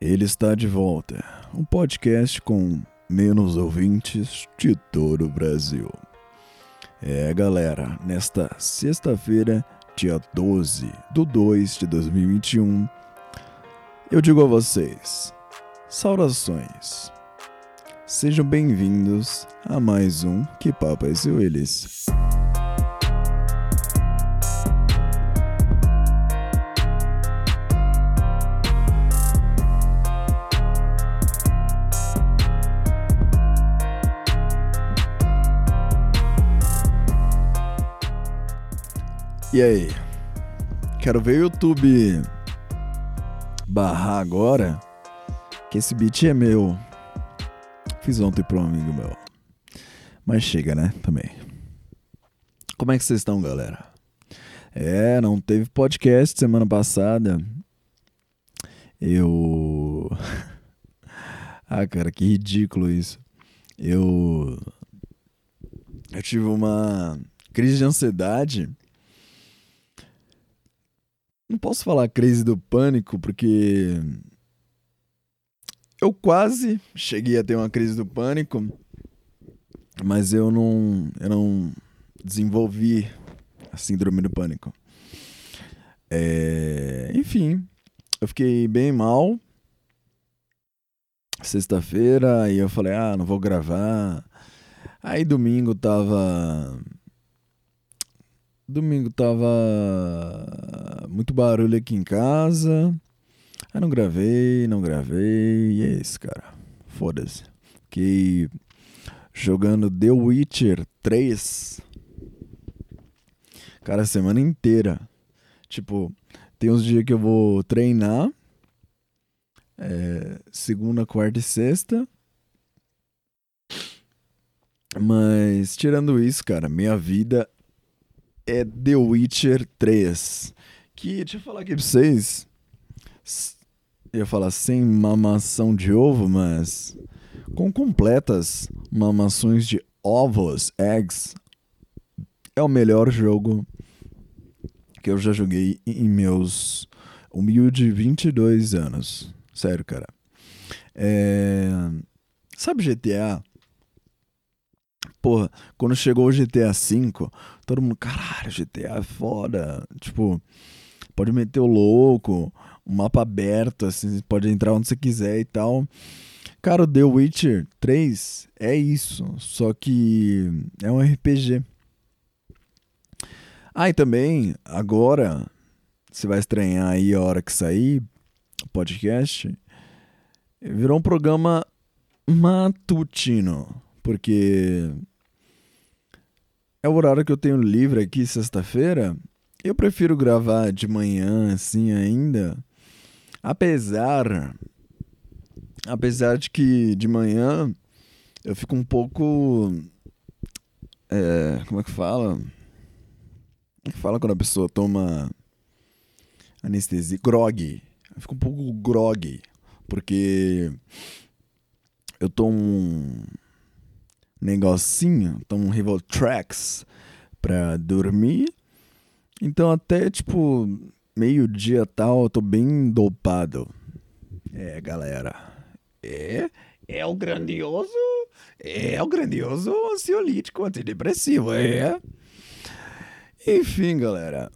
Ele está de volta. Um podcast com menos ouvintes de todo o Brasil. É, galera, nesta sexta-feira, dia 12 de 2 de 2021, eu digo a vocês: saudações. Sejam bem-vindos a mais um Que Papo é Seu E aí? Quero ver o YouTube barrar agora que esse beat é meu. Fiz ontem para um amigo meu. Mas chega, né? Também. Como é que vocês estão, galera? É, não teve podcast semana passada. Eu. ah, cara, que ridículo isso. Eu. Eu tive uma crise de ansiedade não posso falar crise do pânico, porque eu quase cheguei a ter uma crise do pânico, mas eu não, eu não desenvolvi a síndrome do pânico. É, enfim, eu fiquei bem mal. Sexta-feira, aí eu falei, ah, não vou gravar. Aí domingo tava Domingo tava muito barulho aqui em casa. Aí não gravei, não gravei. E é isso, cara. Foda-se. Fiquei jogando The Witcher 3. Cara, a semana inteira. Tipo, tem uns dias que eu vou treinar. É, segunda, quarta e sexta. Mas tirando isso, cara, minha vida é The Witcher 3. Que, deixa eu falar aqui pra vocês. Eu ia falar sem mamação de ovo, mas com completas mamações de ovos, eggs, é o melhor jogo que eu já joguei em meus humilde 22 anos. Sério, cara. É... Sabe GTA? Porra, quando chegou o GTA V, todo mundo, caralho, GTA é foda. Tipo, pode meter o louco, um mapa aberto, assim, pode entrar onde você quiser e tal. Cara, o The Witcher 3 é isso, só que é um RPG. Ah, e também, agora, você vai estranhar aí a hora que sair o podcast, virou um programa matutino, porque é o horário que eu tenho livre aqui sexta-feira. Eu prefiro gravar de manhã assim ainda. Apesar apesar de que de manhã eu fico um pouco é, como é que fala? Como é que fala quando a pessoa toma anestesia? Grog. Eu fico um pouco grog, porque eu tomo um negocinho, tomo um Rivotrax pra dormir. Então até tipo meio-dia tal, eu tô bem dopado. É, galera. É, é o grandioso, é o grandioso ansiolítico antidepressivo, é. Enfim, galera.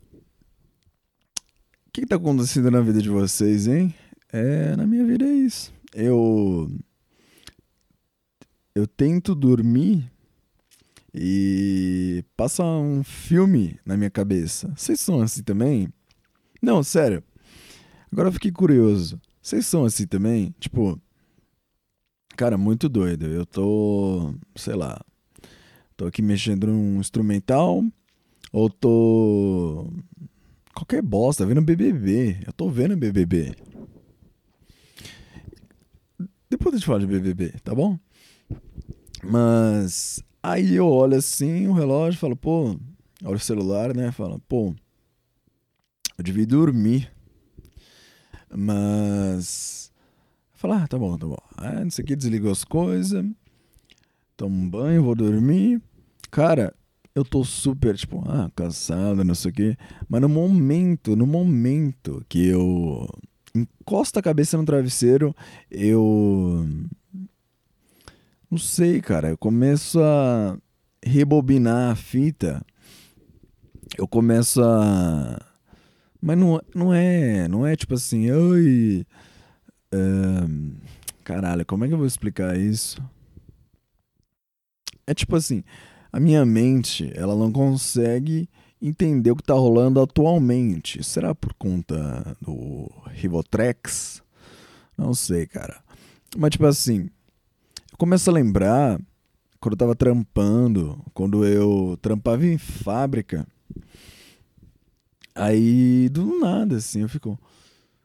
O que, que tá acontecendo na vida de vocês, hein? É, na minha vida é isso. Eu eu tento dormir e passa um filme na minha cabeça. Vocês são assim também? Não, sério. Agora eu fiquei curioso. Vocês são assim também? Tipo, cara, muito doido. Eu tô, sei lá, tô aqui mexendo num instrumental ou tô qualquer bosta, vendo BBB. Eu tô vendo BBB. Depois eu te falo de BBB, tá bom? Mas aí eu olho assim o relógio falo, pô, olha o celular, né? Fala, pô, eu devia dormir. Mas. Falar, ah, tá bom, tá bom. Não sei o que, desligou as coisas. Tomo um banho, vou dormir. Cara, eu tô super, tipo, ah, cansado, não sei o que. Mas no momento, no momento que eu encosta a cabeça no travesseiro, eu. Não sei, cara. Eu começo a rebobinar a fita. Eu começo a. Mas não, não é. Não é tipo assim. Oi. caralho, como é que eu vou explicar isso? É tipo assim. A minha mente, ela não consegue entender o que está rolando atualmente. Será por conta do Rivotrex? Não sei, cara. Mas, tipo assim, começo a lembrar quando eu tava trampando, quando eu trampava em fábrica. Aí, do nada, assim, eu fico,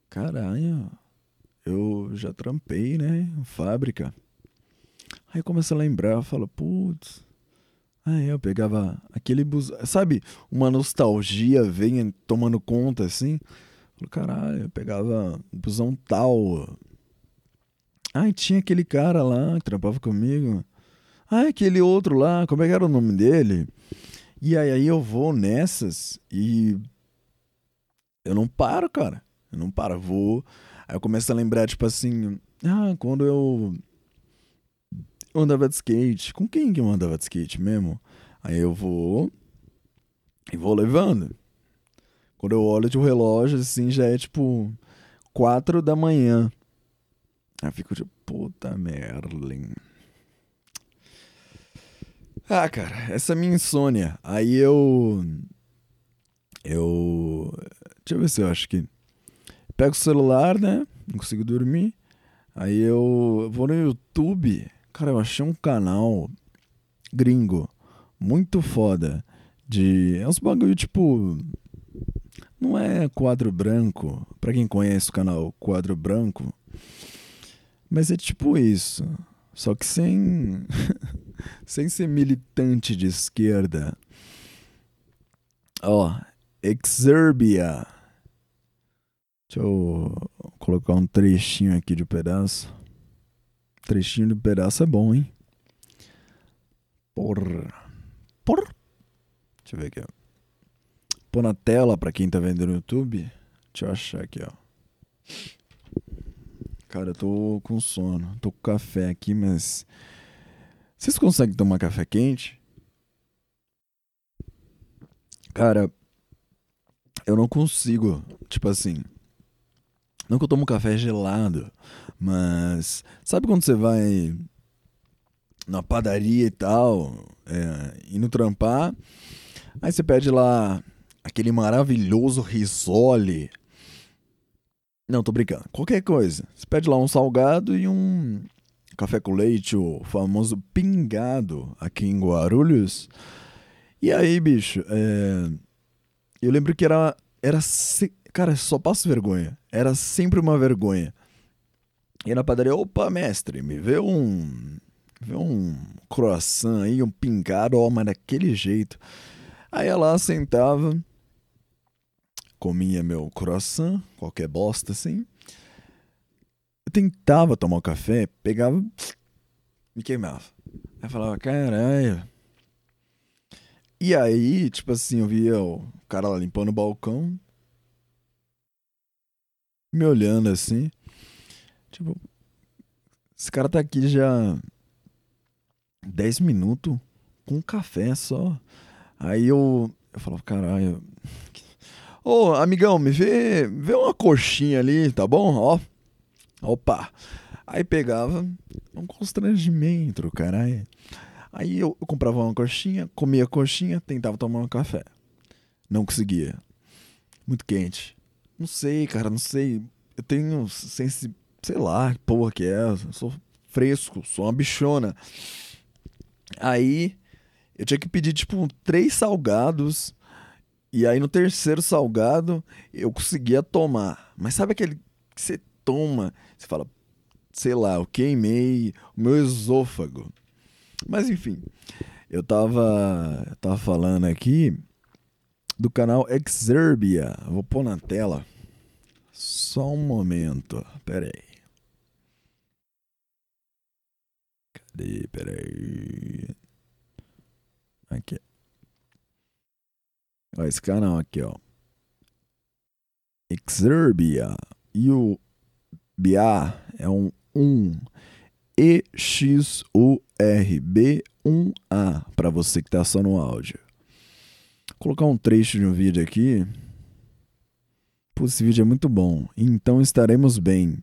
caralho, eu já trampei, né, fábrica. Aí eu começo a lembrar, eu falo, putz, Aí eu pegava aquele bus, sabe, uma nostalgia vem tomando conta assim. Falei, caralho, eu pegava um busão tal. Ai, tinha aquele cara lá que trampava comigo. Ah, aquele outro lá, como é que era o nome dele? E aí, aí eu vou nessas e eu não paro, cara. Eu não paro, eu vou. Aí eu começo a lembrar, tipo assim, ah, quando eu eu andava de skate. Com quem que eu andava de skate mesmo? Aí eu vou e vou levando. Quando eu olho de um relógio, assim, já é tipo quatro da manhã. Eu fico tipo, puta Merlin. Ah, cara, essa é minha insônia. Aí eu. Eu. Deixa eu ver se eu acho que. Pego o celular, né? Não consigo dormir. Aí eu vou no YouTube. Cara, eu achei um canal gringo muito foda. De. É uns bagulho tipo. Não é quadro branco. Pra quem conhece o canal Quadro Branco. Mas é tipo isso. Só que sem. sem ser militante de esquerda. Ó, Exerbia. Deixa eu colocar um trechinho aqui de um pedaço. Trechinho de pedaço é bom, hein? Porra. Porra. Deixa eu ver aqui, ó. Pôr na tela pra quem tá vendo no YouTube. Deixa eu achar aqui, ó. Cara, eu tô com sono. Tô com café aqui, mas. Vocês conseguem tomar café quente? Cara, eu não consigo. Tipo assim. Não que eu tomo café gelado, mas sabe quando você vai na padaria e tal, é, indo trampar, aí você pede lá aquele maravilhoso risole. Não, tô brincando. Qualquer coisa. Você pede lá um salgado e um café com leite, o famoso pingado aqui em Guarulhos. E aí, bicho, é... eu lembro que era. era se... Cara, só passo vergonha. Era sempre uma vergonha. E na padaria, opa, mestre, me vê um. Vê um croissant aí, um pingado, ó, mas daquele jeito. Aí ela sentava, comia meu croissant, qualquer bosta assim. Eu tentava tomar um café, pegava, me queimava. Aí falava, caralho. E aí, tipo assim, eu via o cara lá limpando o balcão, me olhando assim. Tipo, esse cara tá aqui já 10 minutos com um café só. Aí eu, eu falava, caralho. Ô, amigão, me vê, vê uma coxinha ali, tá bom? Ó. Opa. Aí pegava um constrangimento, caralho. Aí eu, comprava uma coxinha, comia a coxinha, tentava tomar um café. Não conseguia. Muito quente. Não sei, cara, não sei. Eu tenho sensi sei lá, que porra que é, eu sou fresco, sou uma bichona. Aí eu tinha que pedir tipo três salgados e aí no terceiro salgado eu conseguia tomar. Mas sabe aquele que você toma, você fala, sei lá, eu queimei o meu esôfago. Mas enfim, eu tava, eu tava falando aqui do canal Exerbia. Vou pôr na tela. Só um momento. Pera aí. Cadê? Pera aí. Aqui. Ó, esse canal aqui, ó. Exerbia. E o B-A é um 1. E-X-U-R-B-1-A para você que tá só no áudio. Vou colocar um trecho de um vídeo aqui. Pô, esse vídeo é muito bom. Então estaremos bem.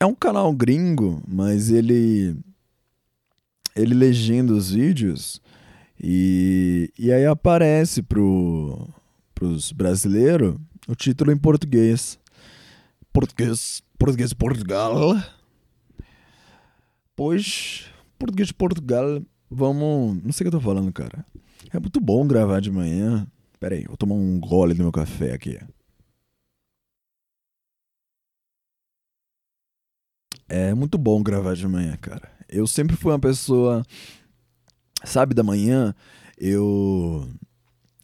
É um canal gringo, mas ele ele legenda os vídeos e, e aí aparece pro, pros brasileiros o título em português. Português, português de Portugal. Pois, português de Portugal, vamos. Não sei o que eu tô falando, cara. É muito bom gravar de manhã. Pera aí, vou tomar um gole do meu café aqui. É muito bom gravar de manhã, cara. Eu sempre fui uma pessoa. Sabe, da manhã, eu.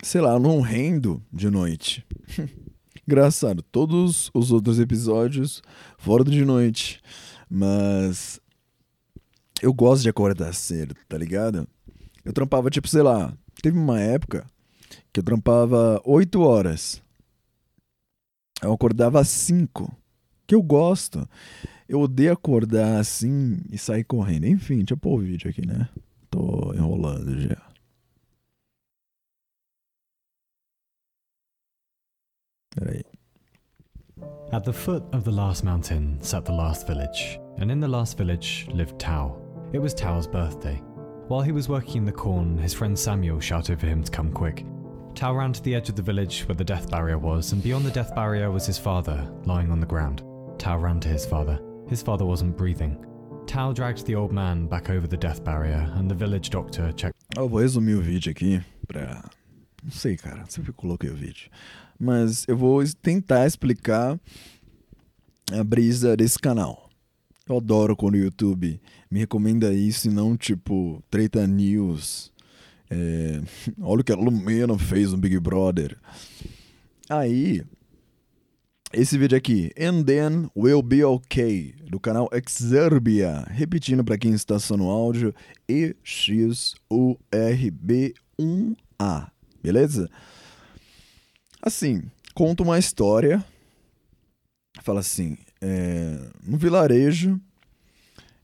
Sei lá, não rendo de noite. Engraçado, todos os outros episódios foram de noite. Mas. Eu gosto de acordar cedo, tá ligado? Eu trampava, tipo, sei lá. Teve uma época que eu trampava 8 horas. Eu acordava às 5. Que eu gosto. Eu odeio acordar assim e sair correndo. Enfim, deixa eu pôr o vídeo aqui, né? Peraí. At the foot of the last mountain sat the last village, and in the last village lived Tao. It was Tao's birthday. While he was working in the corn, his friend Samuel shouted for him to come quick. Tao ran to the edge of the village where the death barrier was, and beyond the death barrier was his father, lying on the ground. Tao ran to his father. His father wasn't breathing. Tao dragged the old man back over the death barrier, and the village doctor checked. Eu vou resumir o vídeo aqui pra. Não sei, cara. Sempre coloquei o vídeo. Mas eu vou tentar explicar a brisa desse canal. Eu adoro quando o YouTube me recomenda isso e não tipo Treta News. É, olha o que a Lumena fez no Big Brother. Aí, esse vídeo aqui, And Then Will Be Okay, do canal Exerbia. Repetindo para quem está só no áudio, E-X-U-R-B-1-A. Beleza? Assim, conta uma história. Fala assim: é, no vilarejo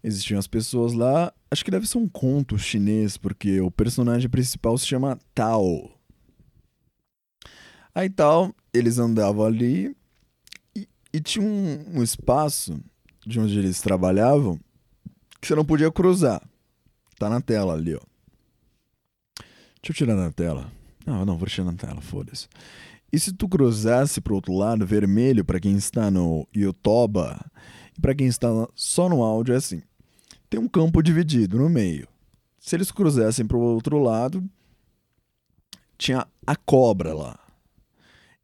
existiam as pessoas lá. Acho que deve ser um conto chinês, porque o personagem principal se chama Tao. Aí tal, eles andavam ali e tinha um, um espaço de onde eles trabalhavam que você não podia cruzar. Tá na tela ali, ó. Deixa eu tirar na tela. Não, não, vou tirar na tela, foda-se. E se tu cruzasse pro outro lado, vermelho, para quem está no YouTube, e para quem está só no áudio, é assim: tem um campo dividido no meio. Se eles cruzassem pro outro lado, tinha a cobra lá.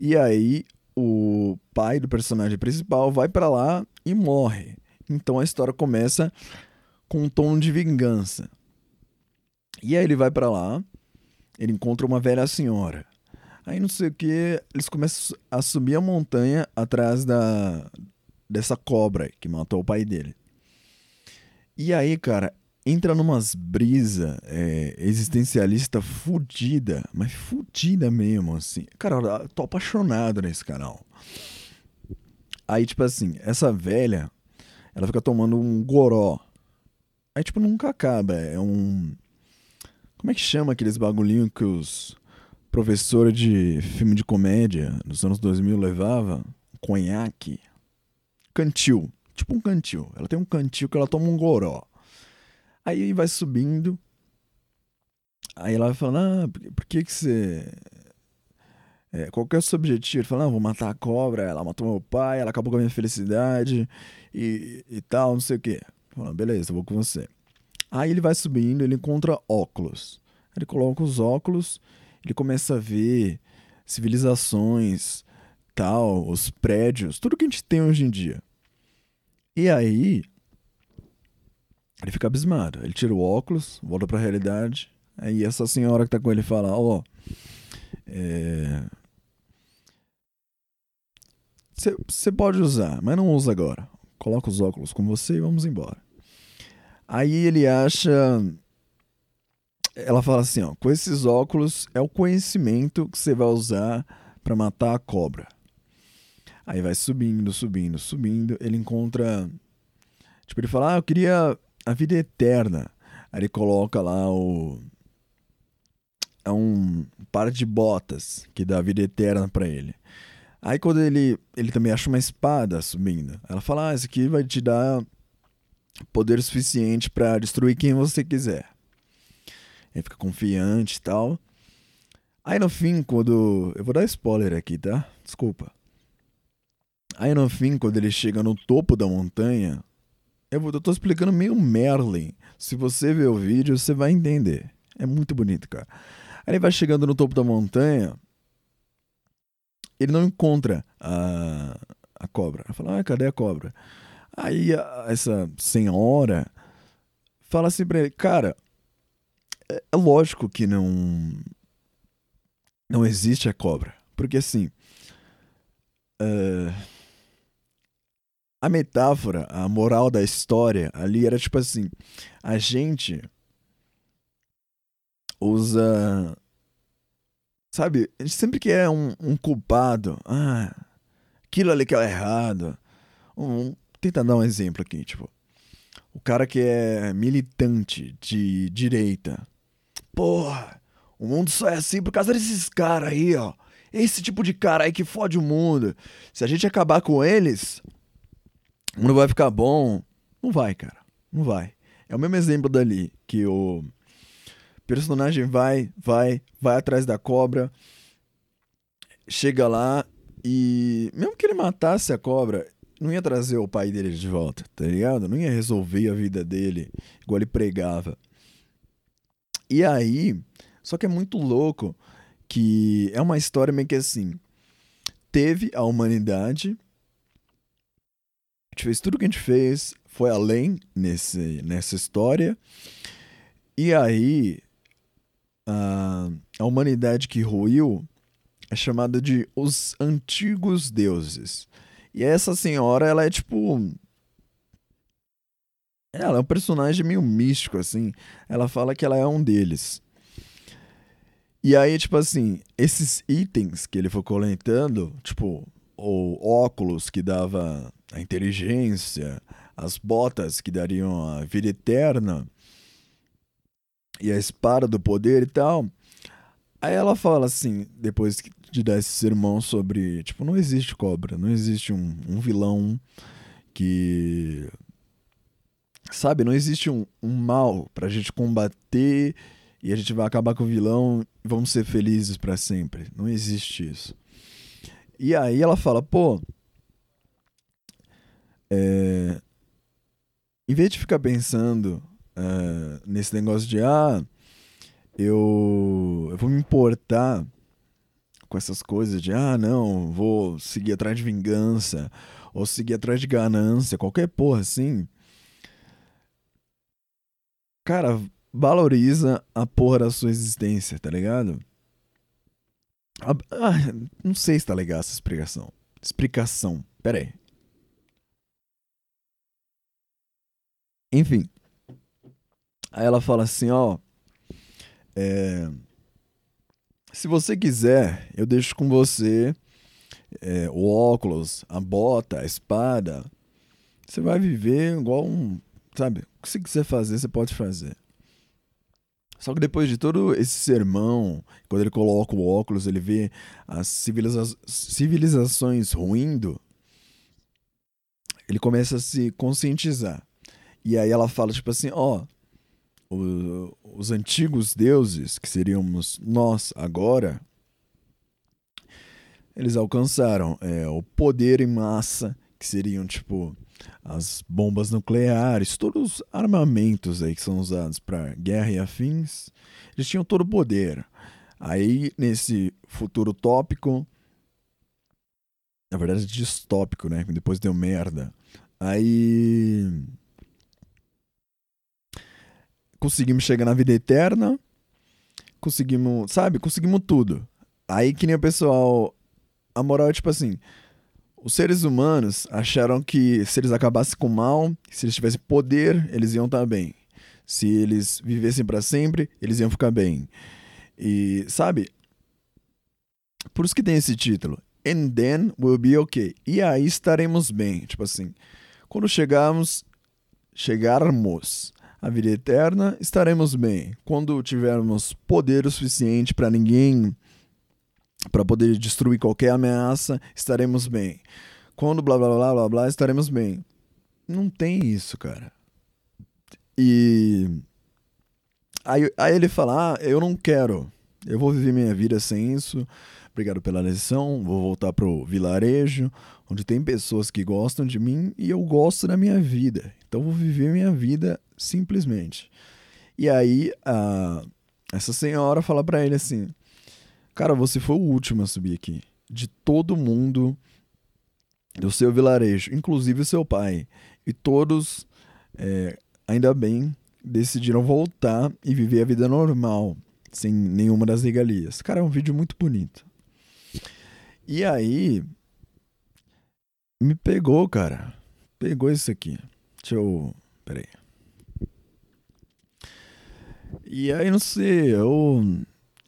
E aí o pai do personagem principal vai para lá e morre. Então a história começa com um tom de vingança. E aí ele vai para lá, ele encontra uma velha senhora. Aí não sei o que, eles começam a subir a montanha atrás da dessa cobra que matou o pai dele. E aí, cara, entra numas brisa é, existencialista fudida, mas fudida mesmo, assim. Cara, eu tô apaixonado nesse canal. Aí, tipo assim, essa velha, ela fica tomando um goró. Aí, tipo, nunca acaba. É um. Como é que chama aqueles bagulhinhos que os professores de filme de comédia dos anos 2000 levavam? Conhaque. Cantil. Tipo um cantil. Ela tem um cantil que ela toma um goró. Aí vai subindo. Aí ela vai falando, ah, por que que você... É, qual que é o seu objetivo? Ele fala, não, vou matar a cobra, ela matou meu pai, ela acabou com a minha felicidade e, e tal, não sei o quê. Fala, beleza, vou com você. Aí ele vai subindo, ele encontra óculos. Ele coloca os óculos, ele começa a ver civilizações, tal, os prédios, tudo que a gente tem hoje em dia. E aí, ele fica abismado. Ele tira o óculos, volta para a realidade. Aí essa senhora que tá com ele fala: Ó, oh, você é... pode usar, mas não usa agora. Coloca os óculos com você e vamos embora. Aí ele acha. Ela fala assim: ó, com esses óculos é o conhecimento que você vai usar para matar a cobra. Aí vai subindo, subindo, subindo. Ele encontra. Tipo, ele fala: Ah, eu queria a vida eterna. Aí ele coloca lá o. É um par de botas que dá a vida eterna para ele. Aí quando ele. Ele também acha uma espada subindo. Ela fala: Ah, isso aqui vai te dar poder suficiente para destruir quem você quiser. Ele fica confiante e tal. Aí no fim, quando. Eu vou dar spoiler aqui, tá? Desculpa. Aí no fim, quando ele chega no topo da montanha, eu, vou, eu tô explicando meio Merlin. Se você ver o vídeo, você vai entender. É muito bonito, cara. Aí ele vai chegando no topo da montanha, ele não encontra a, a cobra. Ele fala, ah, cadê a cobra? Aí a, essa senhora fala assim pra ele, cara, é, é lógico que não não existe a cobra. Porque assim. Uh, a metáfora, a moral da história ali era tipo assim: a gente usa. Sabe, a gente sempre quer um, um culpado. Ah, aquilo ali que é errado. Um, tenta dar um exemplo aqui, tipo. O cara que é militante de direita. Porra, o mundo só é assim por causa desses caras aí, ó. Esse tipo de cara aí que fode o mundo. Se a gente acabar com eles, mundo vai ficar bom. Não vai, cara. Não vai. É o mesmo exemplo dali, que o personagem vai, vai, vai atrás da cobra, chega lá e mesmo que ele matasse a cobra, não ia trazer o pai dele de volta, tá ligado? Não ia resolver a vida dele igual ele pregava. E aí, só que é muito louco que é uma história meio que assim. Teve a humanidade. A gente fez tudo que a gente fez, foi além nesse, nessa história. E aí, a, a humanidade que ruiu é chamada de os antigos deuses. E essa senhora, ela é tipo. Ela é um personagem meio místico, assim. Ela fala que ela é um deles. E aí, tipo assim, esses itens que ele foi coletando, tipo, o óculos que dava a inteligência, as botas que dariam a vida eterna, e a espada do poder e tal. Aí ela fala assim, depois de dar esse sermão sobre, tipo, não existe cobra, não existe um, um vilão que. Sabe, não existe um, um mal pra gente combater e a gente vai acabar com o vilão e vamos ser felizes para sempre. Não existe isso. E aí ela fala, pô, é, em vez de ficar pensando é, nesse negócio de ah, eu, eu vou me importar com essas coisas de ah, não, vou seguir atrás de vingança ou seguir atrás de ganância, qualquer porra assim. Cara, valoriza a porra da sua existência, tá ligado? Ah, não sei se tá legal essa explicação. Explicação. Pera aí. Enfim. Aí ela fala assim, ó. É, se você quiser, eu deixo com você é, o óculos, a bota, a espada. Você vai viver igual um. Sabe? O que você quiser fazer, você pode fazer. Só que depois de todo esse sermão, quando ele coloca o óculos, ele vê as civiliza civilizações ruindo, ele começa a se conscientizar. E aí ela fala, tipo assim, ó, oh, os antigos deuses, que seríamos nós agora, eles alcançaram é, o poder em massa, que seriam, tipo, as bombas nucleares, todos os armamentos aí que são usados para guerra e afins, eles tinham todo o poder. Aí, nesse futuro tópico, na verdade distópico, né? Depois deu merda. Aí conseguimos chegar na vida eterna, conseguimos, sabe? Conseguimos tudo. Aí que nem o pessoal, a moral é tipo assim, os seres humanos acharam que se eles acabassem com o mal, se eles tivessem poder, eles iam estar bem. Se eles vivessem para sempre, eles iam ficar bem. E, sabe? Por isso que tem esse título. And then we'll be okay. E aí estaremos bem. Tipo assim, quando chegarmos, chegarmos à vida eterna, estaremos bem. Quando tivermos poder o suficiente para ninguém para poder destruir qualquer ameaça, estaremos bem. Quando blá blá blá blá blá, estaremos bem. Não tem isso, cara. E aí, aí ele fala: "Ah, eu não quero. Eu vou viver minha vida sem isso. Obrigado pela lição. Vou voltar pro vilarejo, onde tem pessoas que gostam de mim e eu gosto da minha vida. Então vou viver minha vida simplesmente." E aí a essa senhora fala para ele assim: Cara, você foi o último a subir aqui. De todo mundo do seu vilarejo, inclusive o seu pai. E todos, é, ainda bem, decidiram voltar e viver a vida normal, sem nenhuma das regalias. Cara, é um vídeo muito bonito. E aí, me pegou, cara. Pegou isso aqui. Deixa eu. Peraí. E aí, não sei, eu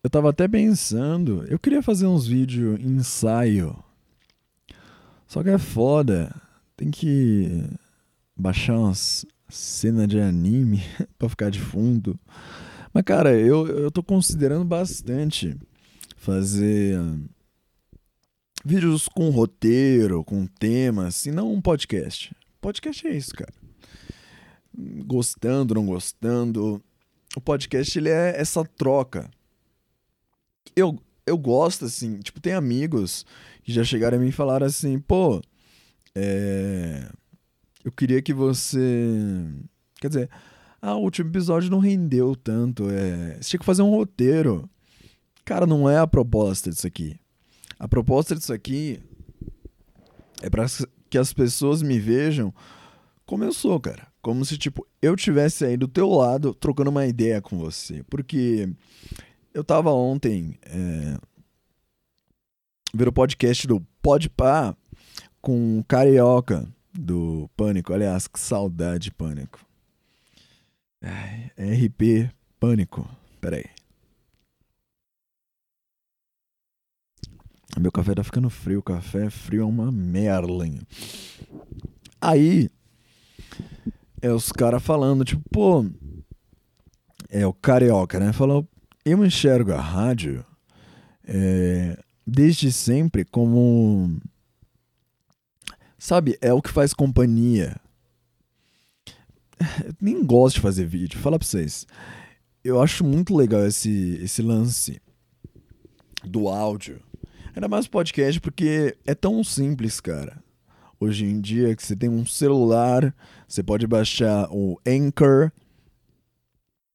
eu tava até pensando, eu queria fazer uns vídeos ensaio. Só que é foda. Tem que baixar umas cenas de anime pra ficar de fundo. Mas, cara, eu, eu tô considerando bastante fazer vídeos com roteiro, com temas, e não um podcast. Podcast é isso, cara. Gostando, não gostando. O podcast ele é essa troca eu, eu gosto, assim, tipo, tem amigos que já chegaram a mim e falaram assim, pô, é... eu queria que você. Quer dizer, ah, o último episódio não rendeu tanto. É... Você tinha que fazer um roteiro. Cara, não é a proposta disso aqui. A proposta disso aqui é para que as pessoas me vejam como eu sou, cara. Como se, tipo, eu tivesse aí do teu lado trocando uma ideia com você. Porque eu tava ontem é, vendo o podcast do Podpah com o Carioca do Pânico. Aliás, que saudade Pânico. RP Pânico. Peraí. Meu café tá ficando frio. O café frio é uma merlin. Aí, é os caras falando, tipo, pô. É o Carioca, né? Falou, eu enxergo a rádio é, desde sempre como. Sabe, é o que faz companhia. Eu nem gosto de fazer vídeo, fala pra vocês. Eu acho muito legal esse, esse lance do áudio. Ainda mais podcast, porque é tão simples, cara. Hoje em dia, que você tem um celular, você pode baixar o Anchor,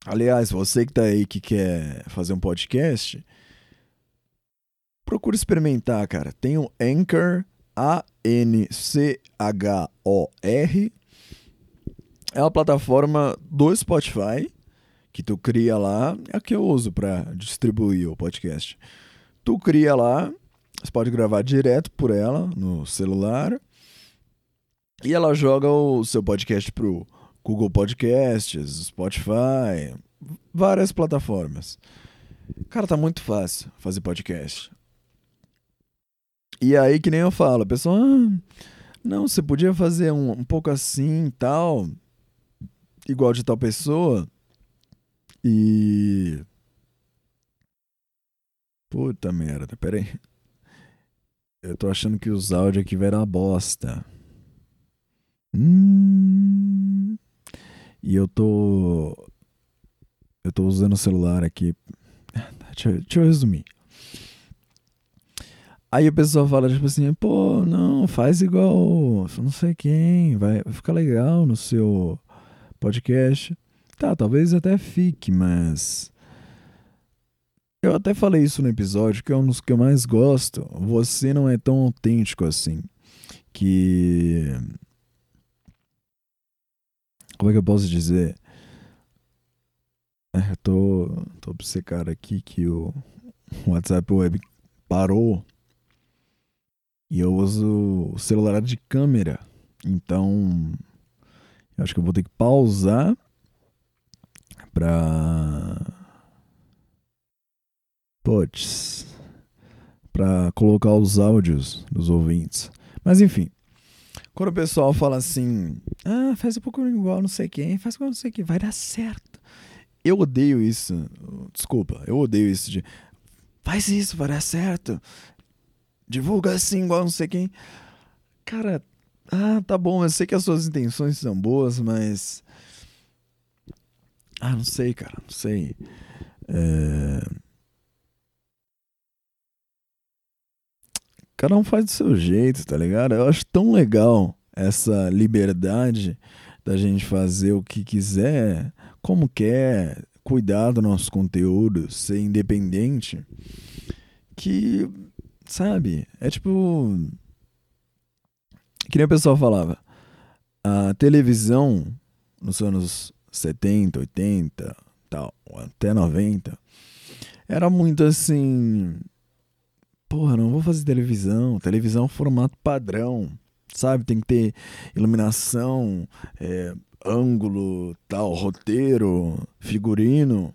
Aliás, você que tá aí que quer fazer um podcast, procura experimentar, cara. Tem o Anchor, A-N-C-H-O-R. É uma plataforma do Spotify que tu cria lá. É a que eu uso para distribuir o podcast. Tu cria lá, você pode gravar direto por ela no celular. E ela joga o seu podcast pro Google Podcasts, Spotify, várias plataformas. Cara, tá muito fácil fazer podcast. E aí, que nem eu falo, a pessoa, ah, não, você podia fazer um, um pouco assim tal, igual de tal pessoa. E. Puta merda, pera aí. Eu tô achando que os áudios aqui vai dar bosta. Hum. E eu tô. Eu tô usando o celular aqui. Deixa, deixa eu resumir. Aí o pessoal fala, tipo assim, pô, não, faz igual não sei quem, vai, vai ficar legal no seu podcast. Tá, talvez até fique, mas. Eu até falei isso no episódio, que é um dos que eu mais gosto. Você não é tão autêntico assim. Que como é que eu posso dizer? É, eu tô, tô obcecado aqui que o WhatsApp Web parou e eu uso o celular de câmera. Então, acho que eu vou ter que pausar pra. Puts. para colocar os áudios dos ouvintes. Mas enfim, quando o pessoal fala assim, ah, faz um pouco igual não sei quem, faz igual não sei quem, vai dar certo. Eu odeio isso. Desculpa, eu odeio isso de faz isso, vai dar certo. Divulga assim igual não sei quem. Cara, ah, tá bom, eu sei que as suas intenções são boas, mas. Ah, não sei, cara, não sei. É... Cada um faz do seu jeito, tá ligado? Eu acho tão legal essa liberdade da gente fazer o que quiser, como quer, cuidar do nosso conteúdo, ser independente, que, sabe, é tipo que nem o pessoal falava, a televisão nos anos 70, 80, tal, até 90, era muito assim. Porra, não vou fazer televisão. Televisão é formato padrão, sabe? Tem que ter iluminação, é, ângulo, tal, roteiro, figurino.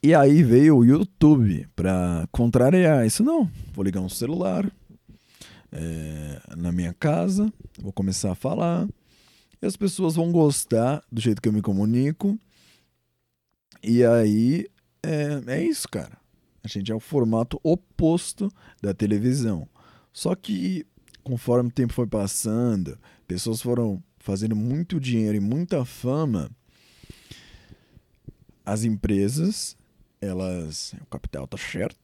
E aí veio o YouTube para contrariar isso. Não, vou ligar um celular, é, na minha casa, vou começar a falar, e as pessoas vão gostar do jeito que eu me comunico. E aí é, é isso, cara. A gente é o formato oposto da televisão. Só que conforme o tempo foi passando, pessoas foram fazendo muito dinheiro e muita fama, as empresas, elas. O capital tá certo.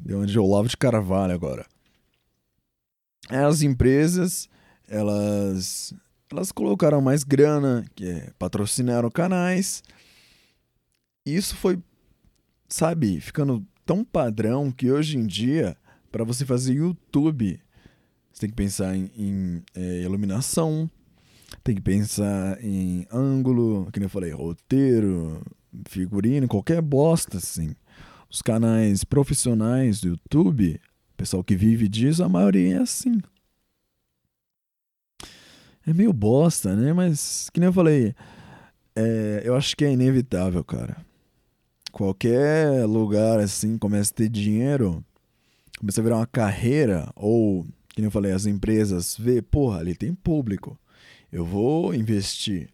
De onde eu lavo de Carvalho agora as empresas elas elas colocaram mais grana, que é, patrocinaram canais. Isso foi, sabe, ficando tão padrão que hoje em dia, para você fazer YouTube, você tem que pensar em, em é, iluminação, tem que pensar em ângulo, que nem eu falei, roteiro, figurino, qualquer bosta assim. Os canais profissionais do YouTube pessoal que vive disso, a maioria é assim. É meio bosta, né? Mas, que nem eu falei, é, eu acho que é inevitável, cara. Qualquer lugar assim começa a ter dinheiro, começa a virar uma carreira, ou, que eu falei, as empresas vê, porra, ali tem público, eu vou investir.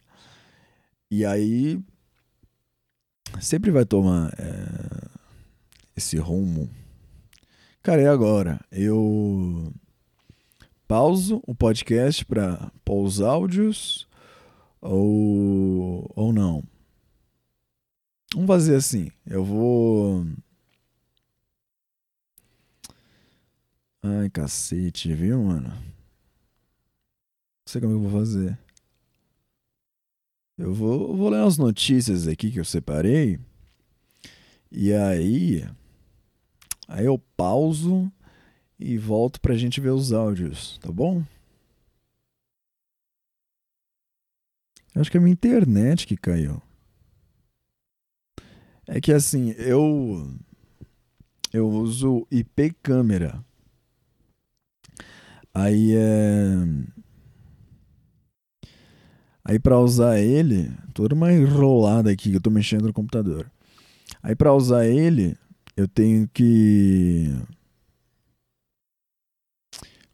E aí sempre vai tomar é, esse rumo Cara, e agora? Eu pauso o podcast para pôr os áudios ou, ou não? Vamos fazer assim. Eu vou. Ai, cacete, viu, mano? Não sei como eu vou fazer. Eu vou, vou ler as notícias aqui que eu separei. E aí. Aí eu pauso e volto pra gente ver os áudios, tá bom? Acho que é minha internet que caiu. É que assim, eu eu uso IP câmera. Aí é Aí para usar ele, toda uma enrolada aqui que eu tô mexendo no computador. Aí para usar ele, eu tenho que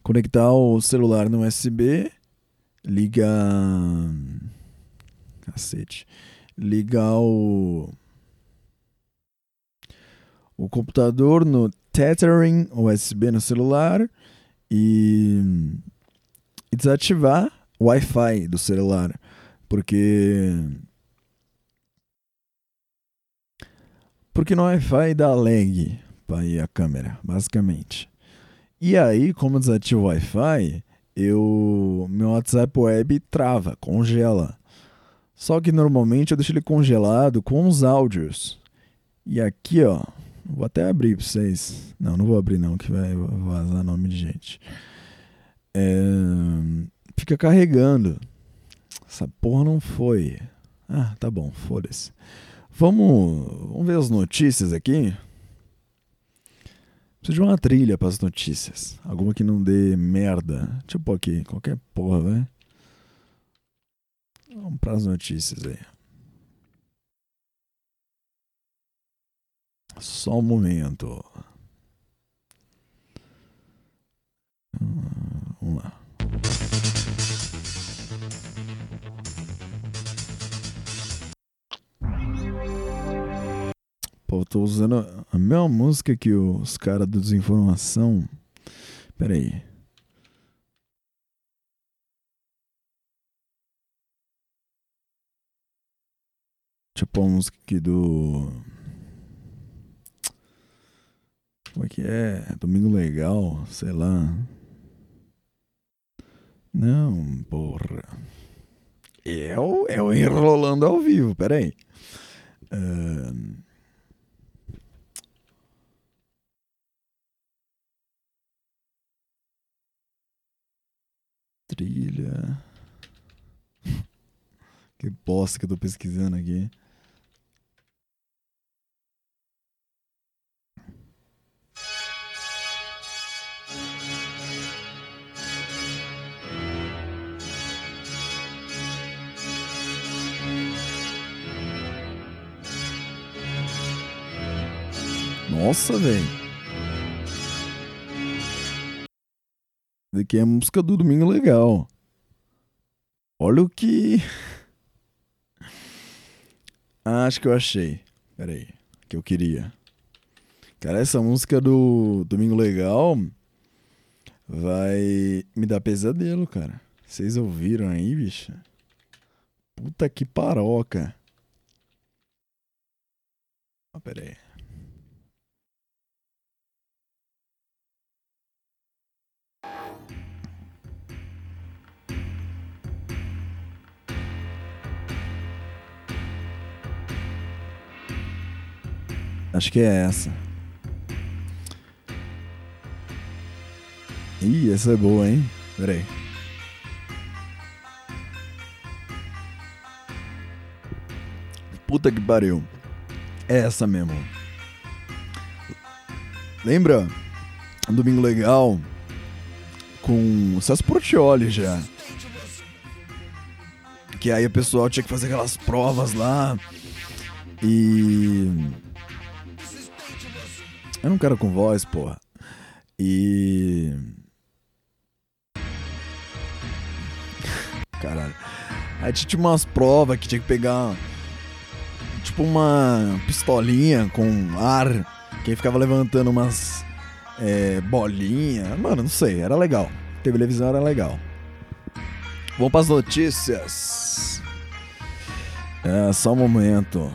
conectar o celular no USB, ligar. Cacete. Ligar o. O computador no Tethering USB no celular e, e desativar o Wi-Fi do celular. Porque Porque no Wi-Fi dá lag para ir a câmera, basicamente. E aí, como desativo o Wi-Fi, eu meu WhatsApp web trava, congela. Só que normalmente eu deixo ele congelado com os áudios. E aqui, ó, vou até abrir para vocês. Não, não vou abrir não, que vai vazar nome de gente. É, fica carregando. Essa porra não foi. Ah, tá bom, foda-se. Vamos, vamos ver as notícias aqui. Preciso de uma trilha para as notícias. Alguma que não dê merda. Tipo aqui, qualquer porra, velho. Vamos para as notícias aí. Só um momento. Vamos lá. Pô, tô usando a mesma música que os caras do Desinformação. Pera aí. Deixa eu pôr a música aqui do. Como é que é? Domingo Legal, sei lá. Não, porra. É o, é enrolando ao vivo, peraí. Uh... Trilha. Que bosta que eu tô pesquisando aqui. Nossa, velho. Daqui é a música do Domingo Legal. Olha o que. Ah, acho que eu achei. Pera aí. Que eu queria. Cara, essa música do Domingo Legal vai me dar pesadelo, cara. Vocês ouviram aí, bicho? Puta que paroca. Ah, pera aí. Acho que é essa. Ih, essa é boa, hein? Pera aí. Puta que pariu. É essa mesmo. Lembra? Um domingo legal com Celso Portioli já. Que aí o pessoal tinha que fazer aquelas provas lá. E eu não quero com voz, porra. E. Caralho. Aí tinha umas provas que tinha que pegar. Tipo uma pistolinha com ar. Que ficava levantando umas é, bolinhas. Mano, não sei, era legal. Televisão era legal. Vamos para as notícias. É, só um momento.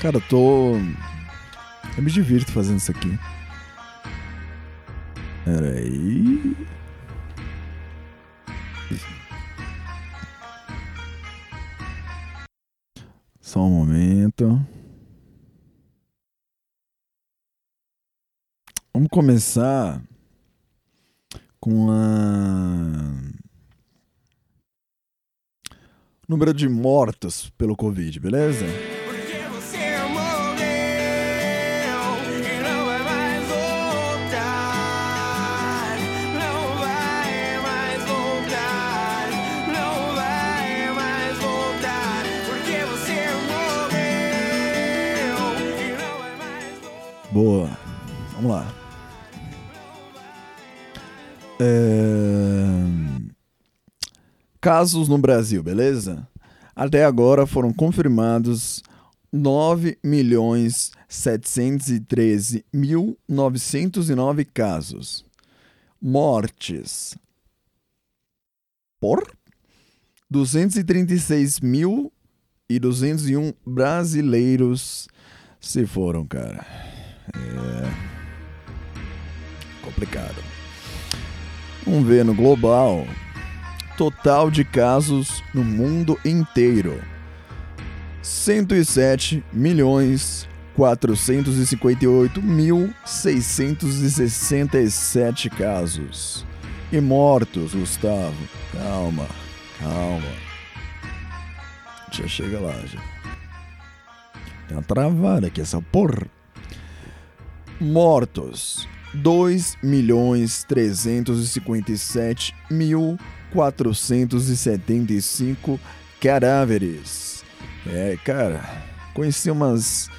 Cara, eu tô. Eu me divirto fazendo isso aqui. Pera aí. Só um momento. Vamos começar com a número de mortos pelo Covid, beleza? Boa. Vamos lá. É... Casos no Brasil, beleza? Até agora foram confirmados 9 milhões 713 mil 909 casos. Mortes por 236 mil e 201 brasileiros se foram, cara. É complicado. Vamos ver no global. Total de casos no mundo inteiro. 107 milhões 458 mil 667 casos. E mortos, Gustavo. Calma, calma. Já chega lá, já. Tem uma travada aqui, essa porra mortos 2 milhões 357 mil 475 cadáveres. É, cara, conheci umas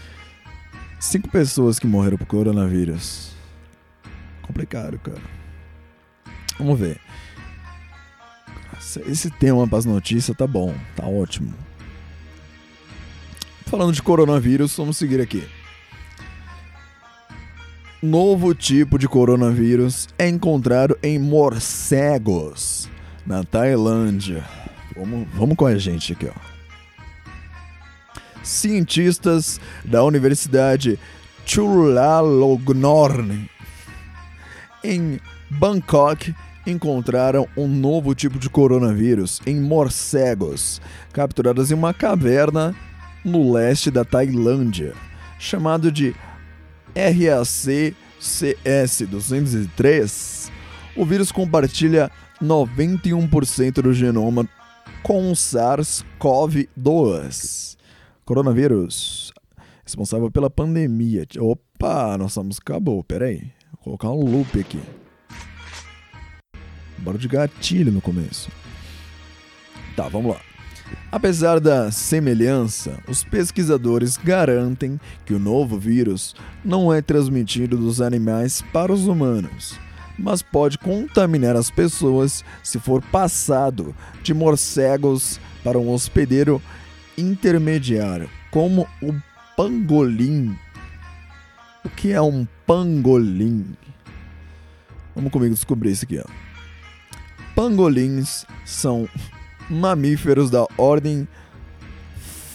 cinco pessoas que morreram por coronavírus. Complicado, cara. Vamos ver. Esse tema para as notícias tá bom, tá ótimo. Falando de coronavírus, vamos seguir aqui. Novo tipo de coronavírus é encontrado em morcegos, na Tailândia. Vamos, vamos com a gente aqui, ó. Cientistas da Universidade Chulalongkorn em Bangkok encontraram um novo tipo de coronavírus em morcegos, capturados em uma caverna no leste da Tailândia, chamado de RAC-CS203. O vírus compartilha 91% do genoma com o SARS-CoV-2. Coronavírus responsável pela pandemia. Opa, nossa música acabou, peraí. Vou colocar um loop aqui. Bora de gatilho no começo. Tá, vamos lá. Apesar da semelhança, os pesquisadores garantem que o novo vírus não é transmitido dos animais para os humanos, mas pode contaminar as pessoas se for passado de morcegos para um hospedeiro intermediário, como o pangolim. O que é um pangolim? Vamos comigo descobrir isso aqui, ó. Pangolins são mamíferos da ordem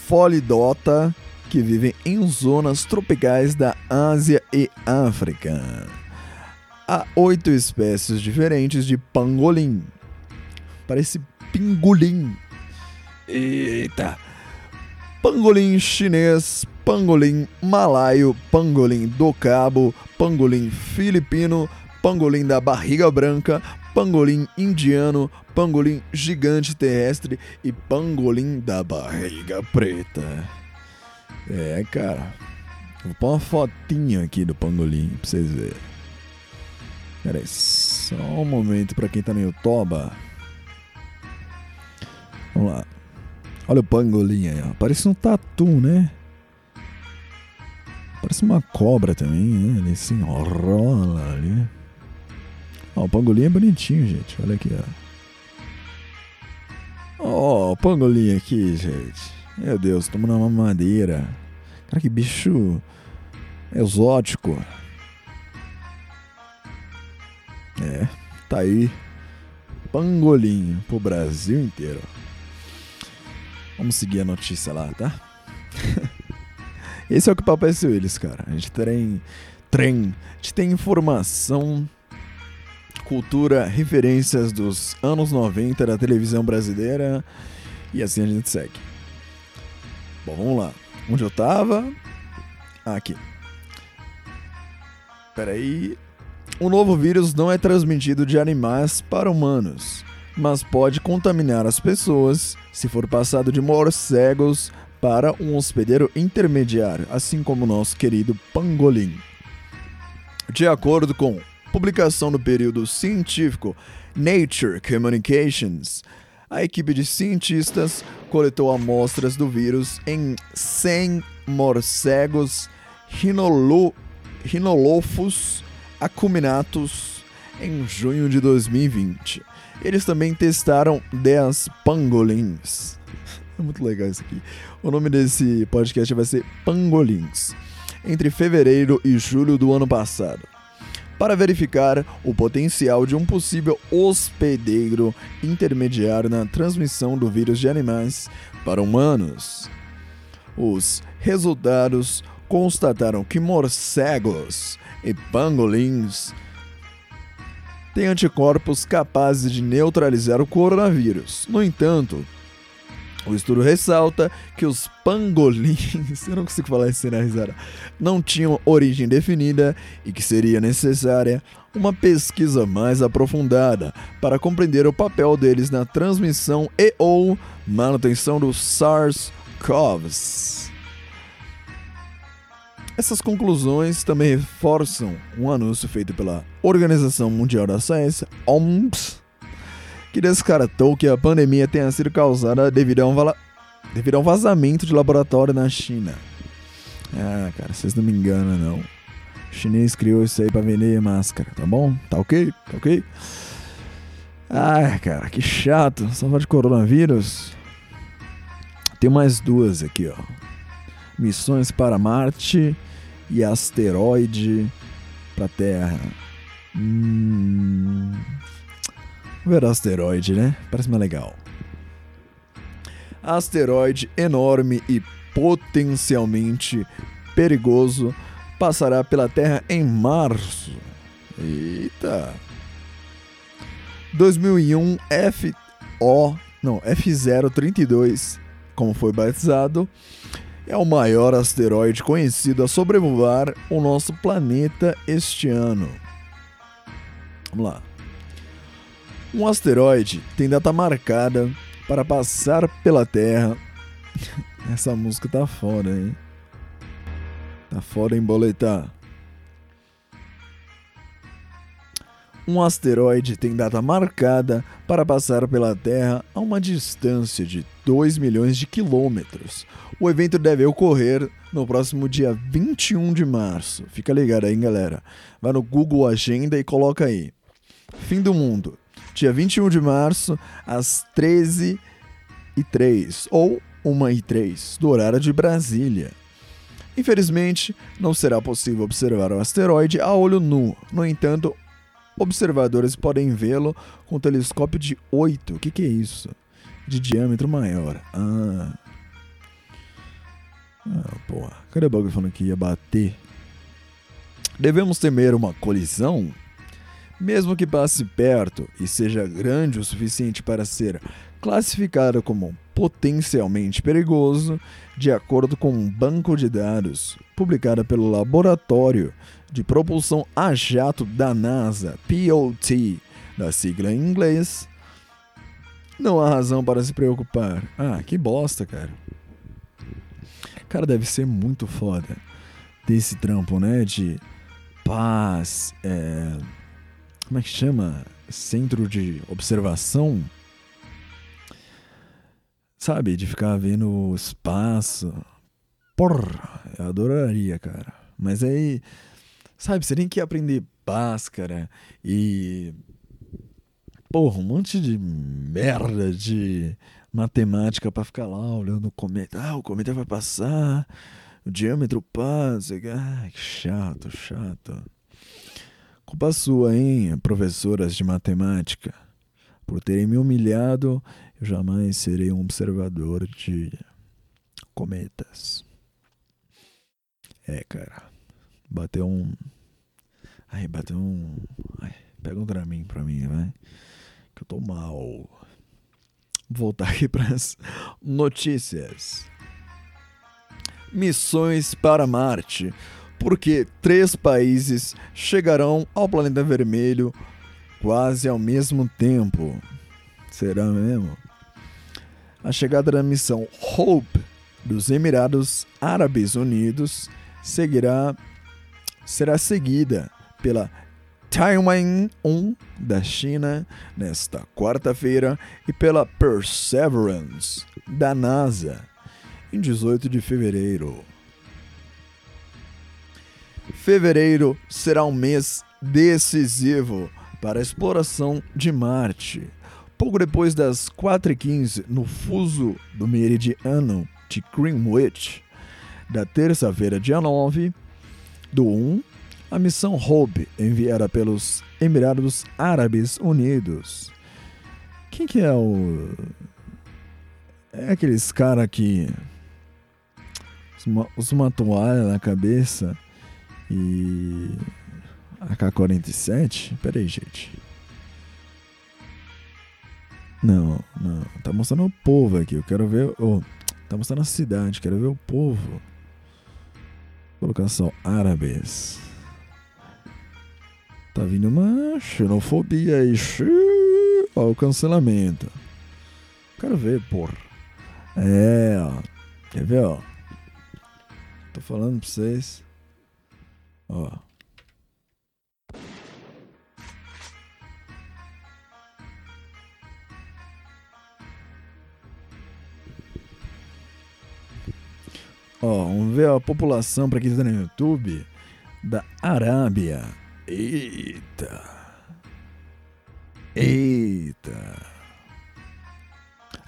Folidota que vivem em zonas tropicais da Ásia e África. Há oito espécies diferentes de pangolim. Parece pingolim. Eita! Pangolim chinês, pangolim malaio, pangolim do cabo, pangolim filipino, pangolim da barriga branca, pangolim indiano, pangolim gigante terrestre e pangolim da barriga preta. É, cara. Vou pôr uma fotinha aqui do pangolim pra vocês verem. Pera aí, só um momento pra quem tá no YouTube. Vamos lá. Olha o pangolim aí, ó. Parece um tatu, né? Parece uma cobra também, né? Ele se enrola ali. Ó, o pangolim é bonitinho, gente. Olha aqui, ó. Ó, o pangolim aqui, gente. Meu Deus, tomando uma madeira. Cara, que bicho exótico. É, tá aí. Pangolim pro Brasil inteiro. Vamos seguir a notícia lá, tá? Esse é o que papai eles, cara. A gente tem trem, a gente tem informação cultura, referências dos anos 90 da televisão brasileira e assim a gente segue. Bom, vamos lá. Onde eu tava? Ah, aqui. Peraí. O novo vírus não é transmitido de animais para humanos, mas pode contaminar as pessoas se for passado de morcegos para um hospedeiro intermediário, assim como o nosso querido pangolim. De acordo com publicação no período científico Nature Communications, a equipe de cientistas coletou amostras do vírus em 100 morcegos Rhinolophus acuminatus em junho de 2020. Eles também testaram 10 pangolins. É muito legal isso aqui. O nome desse podcast vai ser Pangolins. Entre fevereiro e julho do ano passado para verificar o potencial de um possível hospedeiro intermediário na transmissão do vírus de animais para humanos. Os resultados constataram que morcegos e pangolins têm anticorpos capazes de neutralizar o coronavírus. No entanto, o estudo ressalta que os pangolins, eu não consigo falar isso sem risada, não tinham origem definida e que seria necessária uma pesquisa mais aprofundada para compreender o papel deles na transmissão e ou manutenção do SARS-CoV. Essas conclusões também reforçam um anúncio feito pela Organização Mundial da Ciência, OMS, que descartou que a pandemia tenha sido causada devido a um, devido a um vazamento de laboratório na China. Ah, cara, vocês não me enganam, não. O chinês criou isso aí pra vender máscara, tá bom? Tá ok? Tá ok? Ai, cara, que chato. Só falar de coronavírus. Tem mais duas aqui, ó. missões para Marte e asteroide para Terra. Hum... Ver asteroide, né? Parece mais legal. Asteroide enorme e potencialmente perigoso passará pela Terra em março. Eita! 2001 FO, não, F032, como foi batizado, é o maior asteroide conhecido a sobrevoar o nosso planeta este ano. Vamos lá. Um asteroide tem data marcada para passar pela Terra. Essa música tá foda, hein? Tá foda em boletar. Um asteroide tem data marcada para passar pela Terra a uma distância de 2 milhões de quilômetros. O evento deve ocorrer no próximo dia 21 de março. Fica ligado aí, galera. Vai no Google Agenda e coloca aí. Fim do mundo. Dia 21 de março, às 13 e 3 ou 1 e 3 do horário de Brasília. Infelizmente, não será possível observar o asteroide a olho nu. No entanto, Observadores podem vê-lo com um telescópio de 8, o que, que é isso? De diâmetro maior. Ah. Ah, porra. Cadê o bagulho falando que ia bater? Devemos temer uma colisão? Mesmo que passe perto e seja grande o suficiente para ser classificado como potencialmente perigoso, de acordo com um banco de dados publicado pelo Laboratório de Propulsão a Jato da NASA, POT, da sigla em inglês, não há razão para se preocupar. Ah, que bosta, cara. Cara, deve ser muito foda desse trampo, né? De paz, é... como é que chama? Centro de observação Sabe, de ficar vendo o espaço. Porra, eu adoraria, cara. Mas aí, sabe, você tem que aprender Bhaskara e. Porra, um monte de merda de matemática para ficar lá olhando o cometa. Ah, o cometa vai passar, o diâmetro passa. Ah, que chato, chato. Culpa sua, hein, professoras de matemática, por terem me humilhado eu jamais serei um observador de cometas. É, cara. Bateu um. Ai, bateu um. Ai, pega um Dramin pra mim, vai. Que eu tô mal. Vou voltar aqui pras notícias. Missões para Marte. Porque três países chegarão ao planeta vermelho quase ao mesmo tempo. Será mesmo? A chegada da missão Hope dos Emirados Árabes Unidos seguirá será seguida pela Taiwan 1 da China nesta quarta-feira e pela Perseverance da NASA em 18 de fevereiro. Fevereiro será um mês decisivo para a exploração de Marte Pouco depois das 4h15, no fuso do meridiano de Greenwich, da terça-feira, dia 9 do 1, a missão Hope, enviada pelos Emirados Árabes Unidos. Quem que é o. É aqueles cara que. Usa uma toalha na cabeça e. AK-47? Pera aí, gente. Não, não. Tá mostrando o povo aqui. Eu quero ver. Oh, tá mostrando a cidade. Quero ver o povo. Colocação árabes. Tá vindo uma xenofobia aí. Ó, o cancelamento. Quero ver, porra. É, ó. Quer ver, ó? Tô falando pra vocês. Ó. Ó, vamos ver a população, para quem está no YouTube, da Arábia. Eita. Eita.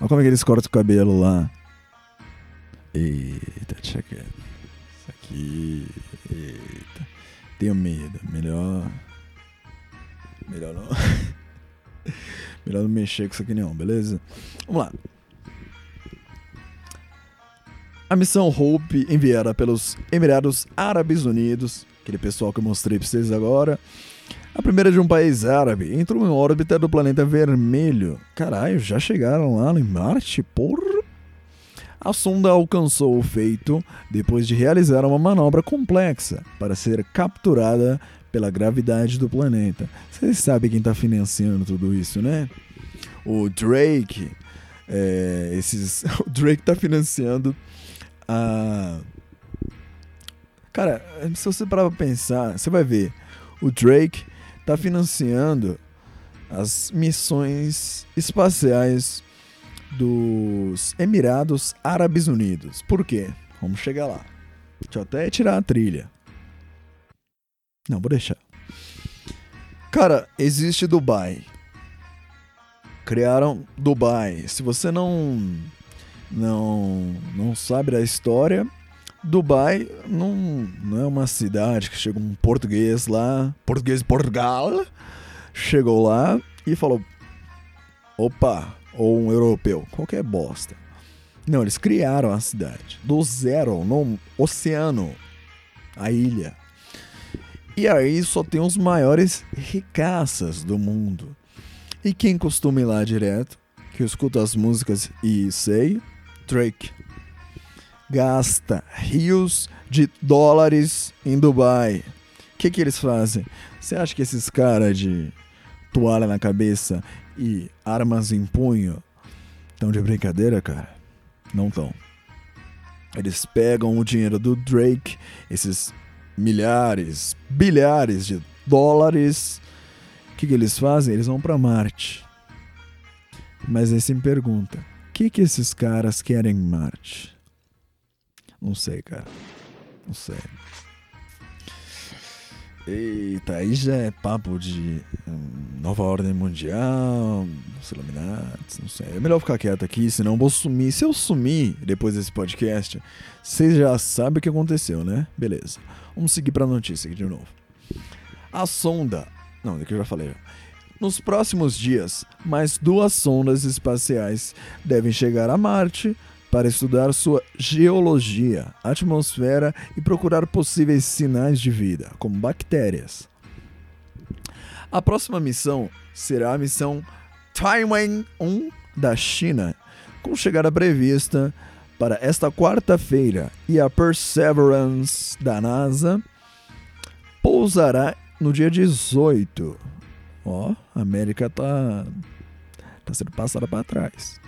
Olha como é que eles cortam o cabelo lá. Eita, deixa quieto. Aqui. Eita. Tenho medo. Melhor. Melhor não. Melhor não mexer com isso aqui não, beleza? Vamos lá. A missão Hope, enviada pelos Emirados Árabes Unidos, aquele pessoal que eu mostrei pra vocês agora. A primeira de um país árabe entrou em órbita do planeta vermelho. Caralho, já chegaram lá em Marte? Porra! A sonda alcançou o feito depois de realizar uma manobra complexa para ser capturada pela gravidade do planeta. Vocês sabem quem está financiando tudo isso, né? O Drake. É, esses, o Drake está financiando a. Cara, se você parar pra pensar, você vai ver. O Drake está financiando as missões espaciais dos Emirados Árabes Unidos. Por quê? Vamos chegar lá. Deixa eu até tirar a trilha. Não, vou deixar. Cara, existe Dubai. Criaram Dubai. Se você não não não sabe da história, Dubai não, não é uma cidade que chega um português lá, português Portugal, chegou lá e falou: opa, ou um europeu, qualquer bosta. Não, eles criaram a cidade do zero, no oceano, a ilha. E aí só tem os maiores ricaças do mundo. E quem costuma ir lá direto, que eu escuto as músicas e sei, Drake. Gasta rios de dólares em Dubai. O que, que eles fazem? Você acha que esses caras de toalha na cabeça e armas em punho estão de brincadeira, cara? Não estão. Eles pegam o dinheiro do Drake, esses milhares, bilhares de dólares. O que, que eles fazem? Eles vão para Marte. Mas aí você me pergunta: o que, que esses caras querem em Marte? Não sei, cara. Não sei. Eita, aí já é papo de hum, nova ordem mundial, os Illuminati, não sei. É melhor ficar quieto aqui, senão eu vou sumir. Se eu sumir depois desse podcast, vocês já sabem o que aconteceu, né? Beleza. Vamos seguir pra notícia aqui de novo. A sonda. Não, daqui eu já falei. Nos próximos dias, mais duas sondas espaciais devem chegar a Marte para estudar sua geologia, atmosfera e procurar possíveis sinais de vida, como bactérias. A próxima missão será a missão Taiwan 1 da China, com chegada prevista para esta quarta-feira, e a Perseverance da NASA pousará no dia 18. Ó, a América tá tá sendo passada para trás.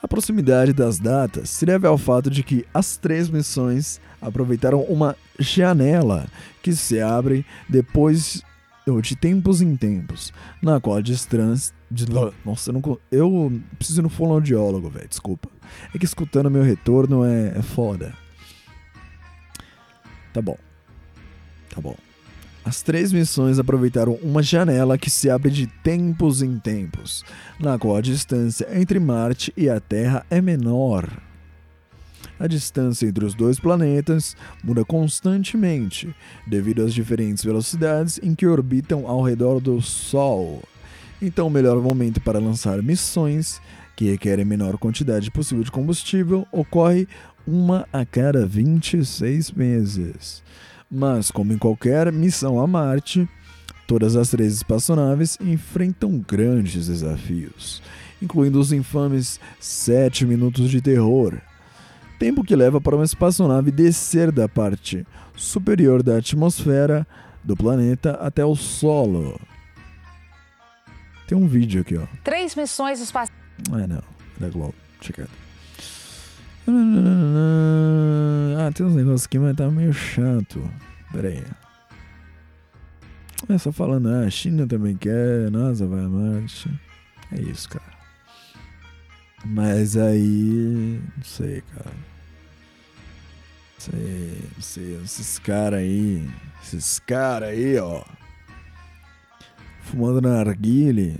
A proximidade das datas se deve ao fato de que as três missões aproveitaram uma janela que se abre depois de tempos em tempos, na qual distância. De, nossa, eu, não, eu preciso ir no fonoaudiólogo, velho, desculpa. É que escutando meu retorno é, é foda. Tá bom. Tá bom. As três missões aproveitaram uma janela que se abre de tempos em tempos, na qual a distância entre Marte e a Terra é menor. A distância entre os dois planetas muda constantemente devido às diferentes velocidades em que orbitam ao redor do Sol. Então, o melhor momento para lançar missões que requerem menor quantidade possível de combustível ocorre uma a cada 26 meses. Mas, como em qualquer missão a Marte, todas as três espaçonaves enfrentam grandes desafios, incluindo os infames 7 minutos de terror. Tempo que leva para uma espaçonave descer da parte superior da atmosfera do planeta até o solo. Tem um vídeo aqui, ó. Três missões espaciais. Ah, não. Da Globo. Checa. Ah, tem uns negócios aqui, mas tá meio chato. Pera aí. É só falando, ah, a China também quer, NASA vai a Marte. É isso, cara. Mas aí. Não sei, cara. Não sei, não sei. Esses caras aí. Esses caras aí, ó. Fumando na arguile.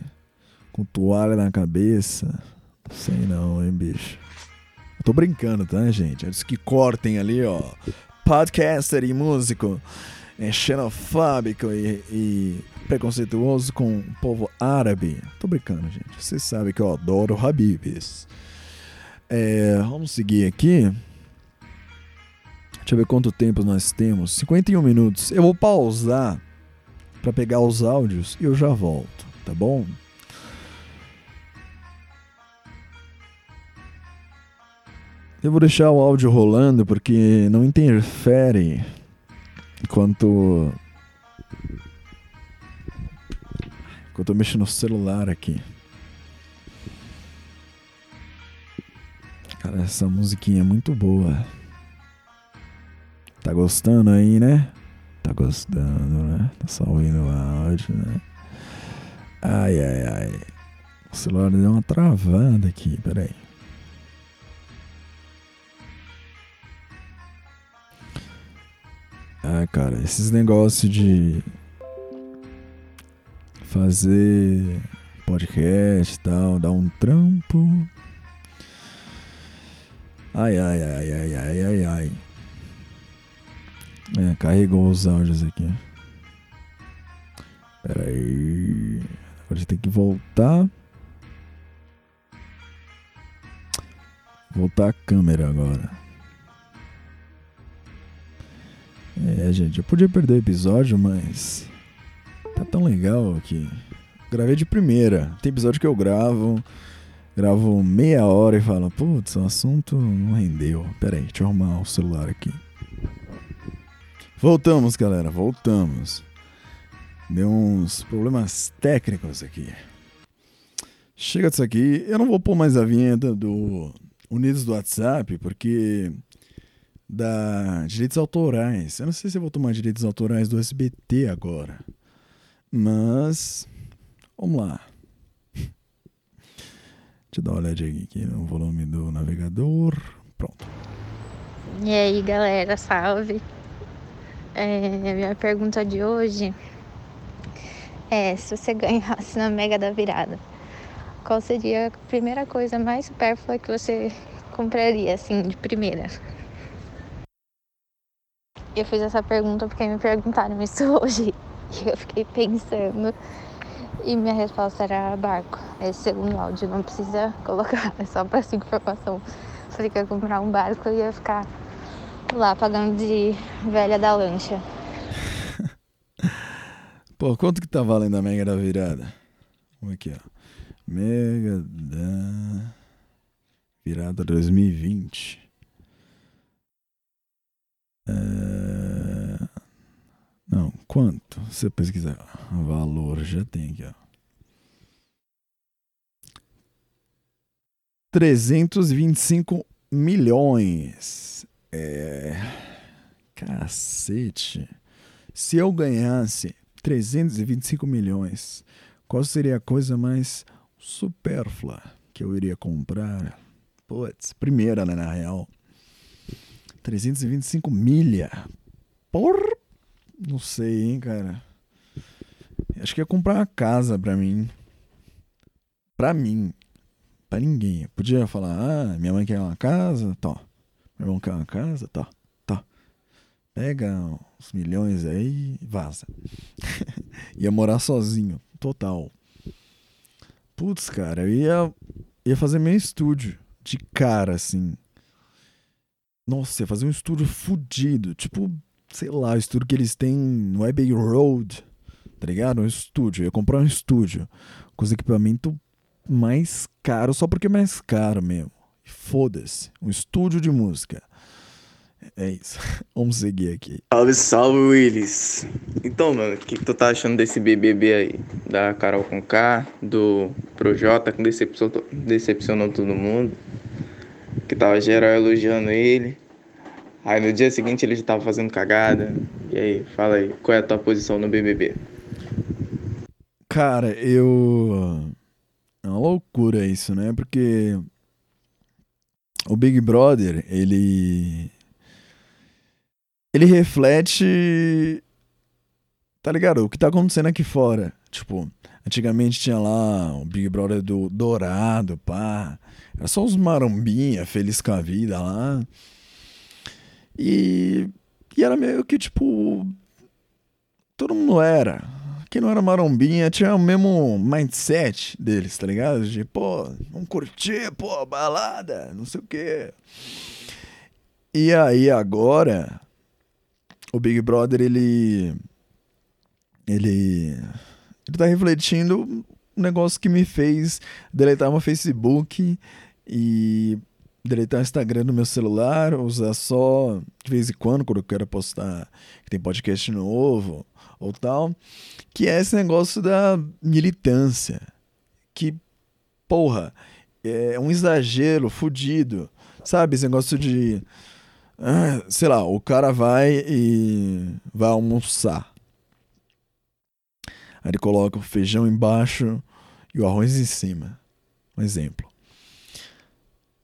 Com toalha na cabeça. Não sei não, hein, bicho. Tô brincando, tá, gente? Antes que cortem ali, ó. Podcaster e músico é xenofóbico e, e preconceituoso com o povo árabe. Tô brincando, gente. Vocês sabem que eu adoro Habibs. É, vamos seguir aqui. Deixa eu ver quanto tempo nós temos. 51 minutos. Eu vou pausar para pegar os áudios e eu já volto, tá bom? Eu vou deixar o áudio rolando porque não interfere enquanto enquanto eu mexo no celular aqui. Cara, essa musiquinha é muito boa. Tá gostando aí, né? Tá gostando, né? Tá só ouvindo o áudio, né? Ai, ai, ai. O celular deu uma travada aqui, peraí. Ah, cara, esses negócios de fazer podcast e tal, dar um trampo. Ai, ai, ai, ai, ai, ai, ai. É, carregou os áudios aqui. Pera aí. Agora a gente tem que voltar. Voltar a câmera agora. Gente, eu podia perder o episódio, mas tá tão legal que gravei de primeira. Tem episódio que eu gravo, gravo meia hora e falo, putz, o assunto não rendeu. Pera aí, deixa eu arrumar o celular aqui. Voltamos, galera, voltamos. Deu uns problemas técnicos aqui. Chega disso aqui. Eu não vou pôr mais a vinheta do Unidos do WhatsApp, porque da direitos autorais. Eu não sei se eu vou tomar direitos autorais do SBT agora. Mas vamos lá. Deixa eu dar uma olhadinha aqui no volume do navegador. Pronto. E aí, galera, salve. É, minha pergunta de hoje é: se você ganhasse na Mega da Virada, qual seria a primeira coisa mais supérflua que você compraria, assim, de primeira? Eu fiz essa pergunta porque me perguntaram isso hoje e eu fiquei pensando e minha resposta era barco. Esse segundo áudio não precisa colocar, é só para essa informação. Falei que ia comprar um barco e ia ficar lá pagando de velha da lancha. Pô, quanto que tá valendo a Mega da Virada? Vamos aqui, ó. Mega da Virada 2020. É... Não, quanto? Se você pesquisar valor, já tem aqui, ó. 325 milhões. É. Cacete. Se eu ganhasse 325 milhões, qual seria a coisa mais supérflua que eu iria comprar? Putz, primeira, né, na real. 325 milha. Por? Não sei, hein, cara. Acho que ia comprar uma casa pra mim. Pra mim. Pra ninguém. Eu podia falar, ah, minha mãe quer uma casa, tá. Meu irmão quer uma casa, tá. Tá. Pega uns milhões aí e vaza. ia morar sozinho, total. Putz, cara, eu ia, ia fazer meu estúdio de cara, assim. Nossa, ia fazer um estúdio fudido. Tipo, sei lá, o estúdio que eles têm no Abbey Road. Tá ligado? Um estúdio. Eu ia comprar um estúdio. Com os equipamentos mais caros, só porque é mais caro mesmo. Foda-se. Um estúdio de música. É isso. Vamos seguir aqui. Salve, salve, Willis. Então, mano, o que, que tu tá achando desse BBB aí? Da Carol com K, do Projota, que decepcionou, decepcionou todo mundo. Que tava geral elogiando ele. Aí no dia seguinte ele já tava fazendo cagada. E aí, fala aí, qual é a tua posição no BBB? Cara, eu. É uma loucura isso, né? Porque. O Big Brother, ele. Ele reflete. Tá ligado? O que tá acontecendo aqui fora. Tipo, Antigamente tinha lá o Big Brother do Dourado, pá. Era só os marombinha, feliz com a vida lá. E, e era meio que tipo. Todo mundo era. Quem não era marombinha tinha o mesmo mindset deles, tá ligado? De, pô, vamos curtir, pô, balada, não sei o quê. E aí agora, o Big Brother, ele. Ele. Ele tá refletindo um negócio que me fez deletar meu Facebook e deletar o Instagram no meu celular, usar só de vez em quando, quando eu quero postar que tem podcast novo ou tal, que é esse negócio da militância. Que, porra, é um exagero fudido. Sabe, esse negócio de. Ah, sei lá, o cara vai e vai almoçar. Aí ele coloca o feijão embaixo e o arroz em cima. Um exemplo.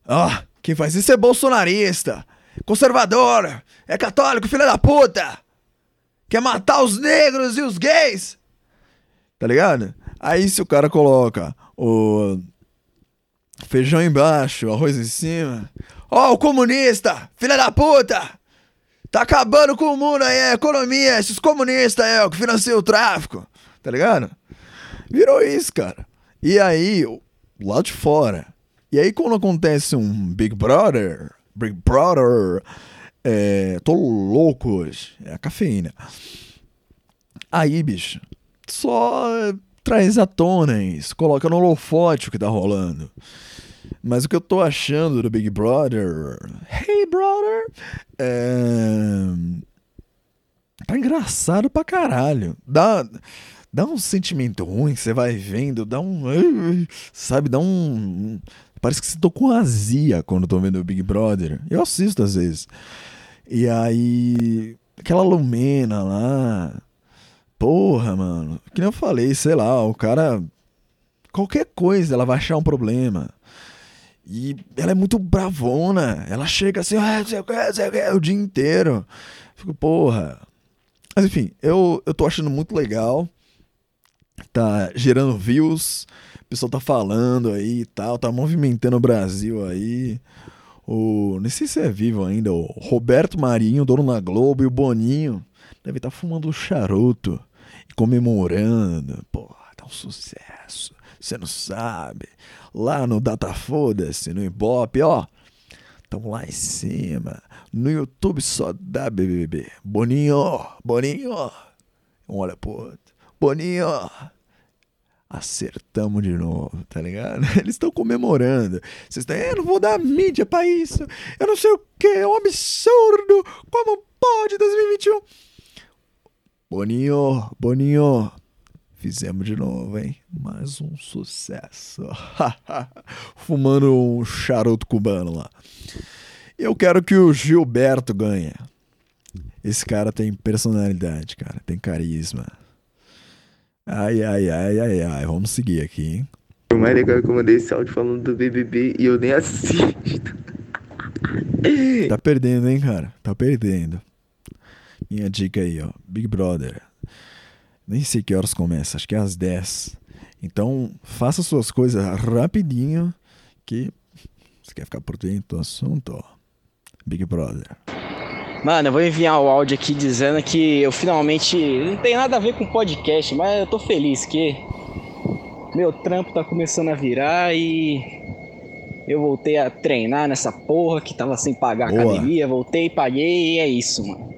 Ah, quem faz isso é bolsonarista, conservador, é católico, filho da puta. Quer matar os negros e os gays. Tá ligado? Aí se o cara coloca o feijão embaixo, arroz em cima. Ó, oh, o comunista, filha da puta. Tá acabando com o mundo aí, a economia, esses comunistas aí, ó, que financiam o tráfico. Tá ligado? Virou isso, cara. E aí, lá de fora. E aí, quando acontece um Big Brother, Big Brother, é, tô louco hoje, é a cafeína. Aí, bicho, só traz à tona isso, coloca no holofote o que tá rolando. Mas o que eu tô achando do Big Brother, hey brother, é... tá engraçado pra caralho. Dá, dá um sentimento ruim, você vai vendo, dá um. Sabe, dá um. Parece que você tô com azia quando tô vendo o Big Brother. Eu assisto às vezes. E aí. Aquela Lumena lá. Porra, mano. Que nem eu falei, sei lá, o cara. Qualquer coisa ela vai achar um problema. E ela é muito bravona. Ela chega assim, ah, sei o que, sei o que, o dia inteiro. Fico, porra. Mas enfim, eu, eu tô achando muito legal tá gerando views, o pessoal tá falando aí e tal, tá movimentando o Brasil aí. O, não sei se é vivo ainda, o Roberto Marinho, dono da Globo, e o Boninho deve estar tá fumando charuto e comemorando. Pô, tá um sucesso. Você não sabe. Lá no Data Foda-se, no Ibope, ó. Tamo lá em cima. No YouTube só dá BBB. Boninho, Boninho. Um olha pro outro. Boninho, acertamos de novo, tá ligado? Eles estão comemorando. Vocês estão, eu não vou dar mídia pra isso. Eu não sei o que, é um absurdo. Como pode 2021? Boninho, Boninho, fizemos de novo, hein? Mais um sucesso. Fumando um charuto cubano lá. Eu quero que o Gilberto ganhe. Esse cara tem personalidade, cara, tem carisma. Ai, ai, ai, ai, ai. Vamos seguir aqui, hein? O mais legal é que eu mandei esse áudio falando do BBB e eu nem assisto. Tá perdendo, hein, cara? Tá perdendo. Minha dica aí, ó. Big Brother. Nem sei que horas começa, acho que é às 10. Então, faça suas coisas rapidinho que você quer ficar por dentro do assunto, ó. Big Brother. Mano, eu vou enviar o áudio aqui dizendo que eu finalmente. Não tem nada a ver com podcast, mas eu tô feliz que meu trampo tá começando a virar e eu voltei a treinar nessa porra que tava sem pagar Boa. academia. Voltei, paguei e é isso, mano.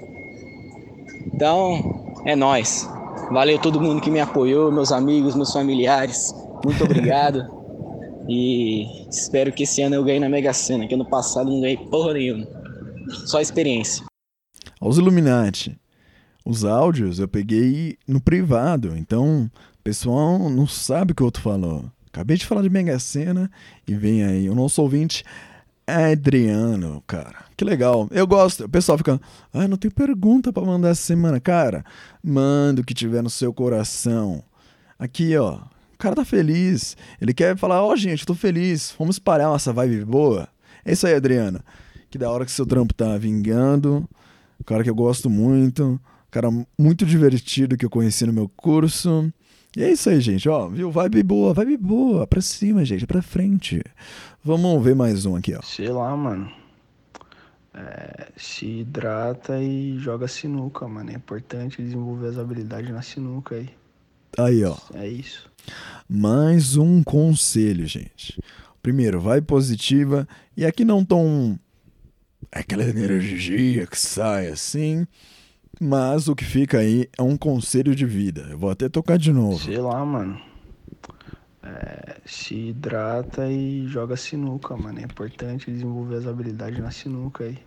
Então, é nós. Valeu todo mundo que me apoiou, meus amigos, meus familiares. Muito obrigado. e espero que esse ano eu ganhe na Mega Sena, que ano passado não ganhei porra nenhuma. Só experiência aos Illuminati. Os áudios eu peguei no privado, então o pessoal não sabe o que o outro falou. Acabei de falar de Mega Sena e vem aí o nosso ouvinte Adriano, cara. Que legal. Eu gosto. O pessoal fica, ah, não tem pergunta para mandar essa semana. Cara, manda o que tiver no seu coração. Aqui, ó. O cara tá feliz. Ele quer falar, ó, oh, gente, tô feliz. Vamos espalhar nossa vibe boa. É isso aí, Adriano. Que da hora que seu trampo tá vingando cara que eu gosto muito, cara muito divertido que eu conheci no meu curso. E é isso aí, gente, ó, viu? Vibe boa, vibe boa, pra cima, gente, pra frente. Vamos ver mais um aqui, ó. Sei lá, mano. É, se hidrata e joga sinuca, mano. É importante desenvolver as habilidades na sinuca aí. Aí, ó. É isso. Mais um conselho, gente. Primeiro, vai positiva. E aqui não tão. Aquela energia que sai assim. Mas o que fica aí é um conselho de vida. Eu vou até tocar de novo. Sei lá, mano. É, se hidrata e joga sinuca, mano. É importante desenvolver as habilidades na sinuca aí.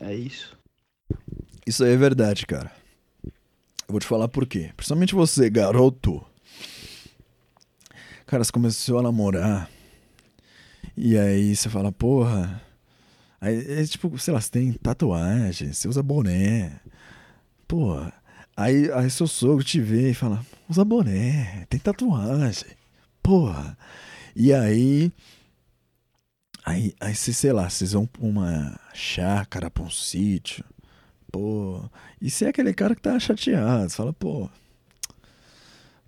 É isso. Isso aí é verdade, cara. Eu vou te falar por quê. Principalmente você, garoto. Cara, você começou a namorar. E aí você fala, porra. Aí, é tipo, sei lá, você tem tatuagem, você usa boné. Porra. Aí, aí seu sogro te vê e fala, usa boné, tem tatuagem. Porra. E aí. Aí, aí sei lá, vocês vão pra uma chácara, pra um sítio. Pô. E você é aquele cara que tá chateado. Você fala, pô.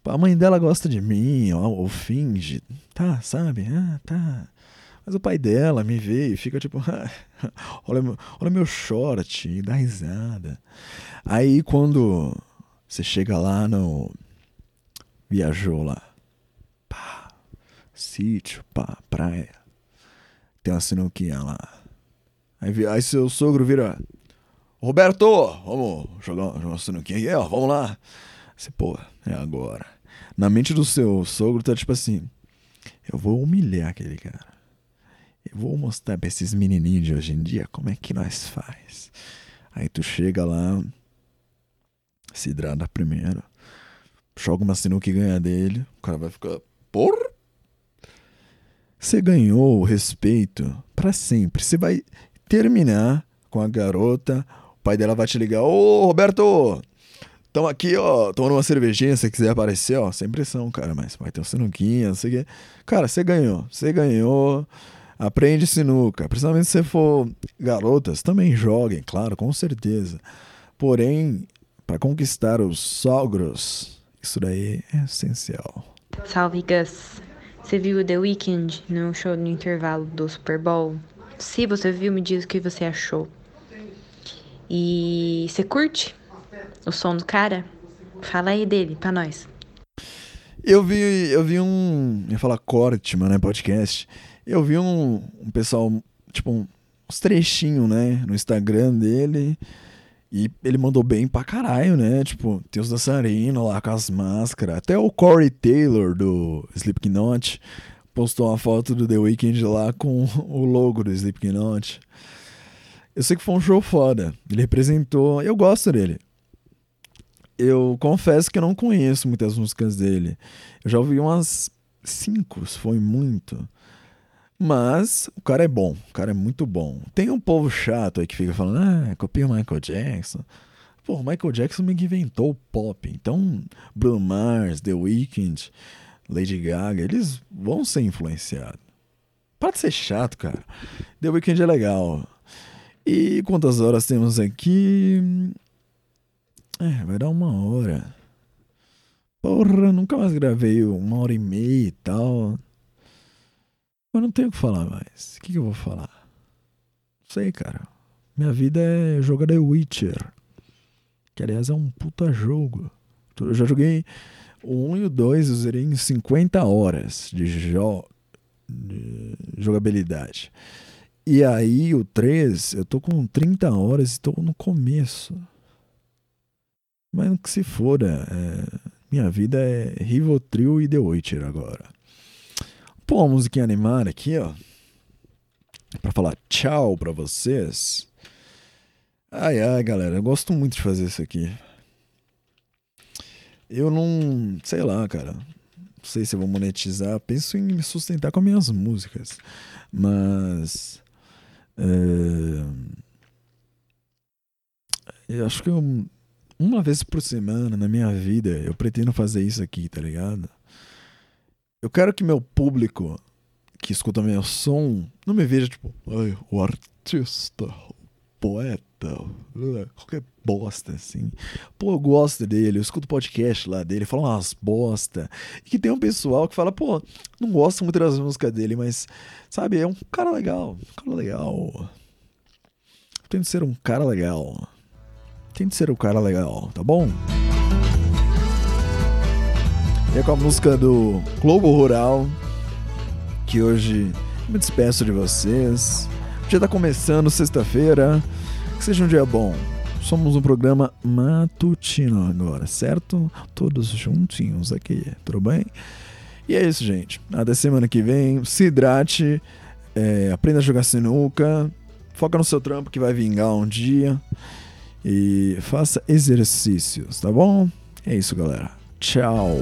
A mãe dela gosta de mim, ou, ou finge. Tá, sabe? Ah, tá. Mas o pai dela me vê e fica tipo, olha, meu, olha meu short, dá risada. Aí quando você chega lá no. Viajou lá. Pá, sítio, pá, praia. Tem uma sinuquinha lá. Aí, aí seu sogro vira. Roberto, vamos jogar, jogar uma sinuquinha aqui, ó, vamos lá. Você, pô, é agora. Na mente do seu sogro tá tipo assim: eu vou humilhar aquele cara. Eu vou mostrar pra esses menininhos de hoje em dia como é que nós faz. Aí tu chega lá, se hidrata primeiro, joga uma sinuca e ganha dele, o cara vai ficar, porra! Você ganhou o respeito para sempre. Você vai terminar com a garota, o pai dela vai te ligar, ô Roberto, Tamo aqui, ó, tomando uma cervejinha, se quiser aparecer, ó, sem pressão, cara, mas vai ter um sinuquinha, não sei o quê. Cara, você ganhou, você ganhou, aprende sinuca. Principalmente se você for garotas, também joguem, claro, com certeza. Porém, para conquistar os sogros, isso daí é essencial. Salve, Gus. Você viu The Weeknd no show no intervalo do Super Bowl? Se você viu, me diz o que você achou. E você curte o som do cara? Fala aí dele pra nós. Eu vi, eu vi um. Eu ia falar corte, mano, né? Podcast. Eu vi um, um pessoal, tipo, um, uns trechinhos, né? No Instagram dele. E ele mandou bem pra caralho, né? Tipo, tem os dançarinos lá com as máscaras. Até o Corey Taylor do Slipknot postou uma foto do The Weeknd lá com o logo do Slipknot. Eu sei que foi um show foda. Ele representou. Eu gosto dele. Eu confesso que eu não conheço muitas músicas dele. Eu já ouvi umas cinco, foi muito. Mas o cara é bom, o cara é muito bom. Tem um povo chato aí que fica falando, ah, copia o Michael Jackson. Pô, o Michael Jackson meio que inventou o pop. Então, Bruno Mars, The Weeknd, Lady Gaga, eles vão ser influenciados. Para de ser chato, cara. The Weeknd é legal. E quantas horas temos aqui? É, vai dar uma hora. Porra, nunca mais gravei uma hora e meia e tal. Eu não tenho o que falar mais. O que, que eu vou falar? Não sei, cara. Minha vida é jogar The Witcher. Que aliás é um puta jogo. Eu já joguei o 1 e o 2, eu zerei em 50 horas de, jo de jogabilidade. E aí o 3, eu tô com 30 horas e tô no começo. Mas que se for, é, minha vida é Rivotril e The Witcher agora. Pô, uma musiquinha animada aqui, ó. Pra falar tchau pra vocês. Ai, ai, galera, eu gosto muito de fazer isso aqui. Eu não. Sei lá, cara. Não sei se eu vou monetizar. Penso em me sustentar com as minhas músicas. Mas. É, eu acho que eu uma vez por semana na minha vida, eu pretendo fazer isso aqui, tá ligado? Eu quero que meu público que escuta meu som não me veja tipo, Ai, o artista, o poeta. qualquer bosta, assim. Pô, eu gosto dele, eu escuto podcast lá dele, fala umas bosta. E que tem um pessoal que fala, pô, não gosto muito das músicas dele, mas, sabe, é um cara legal, um cara legal. Tem de ser um cara legal. Tem de ser um cara legal, tá bom? E é com a música do Globo Rural, que hoje me despeço de vocês. O dia tá começando, sexta-feira. Que seja um dia bom. Somos um programa matutino agora, certo? Todos juntinhos aqui, tudo bem? E é isso, gente. Até semana que vem. Se hidrate, é, aprenda a jogar sinuca, foca no seu trampo que vai vingar um dia. E faça exercícios, tá bom? É isso, galera. Ciao。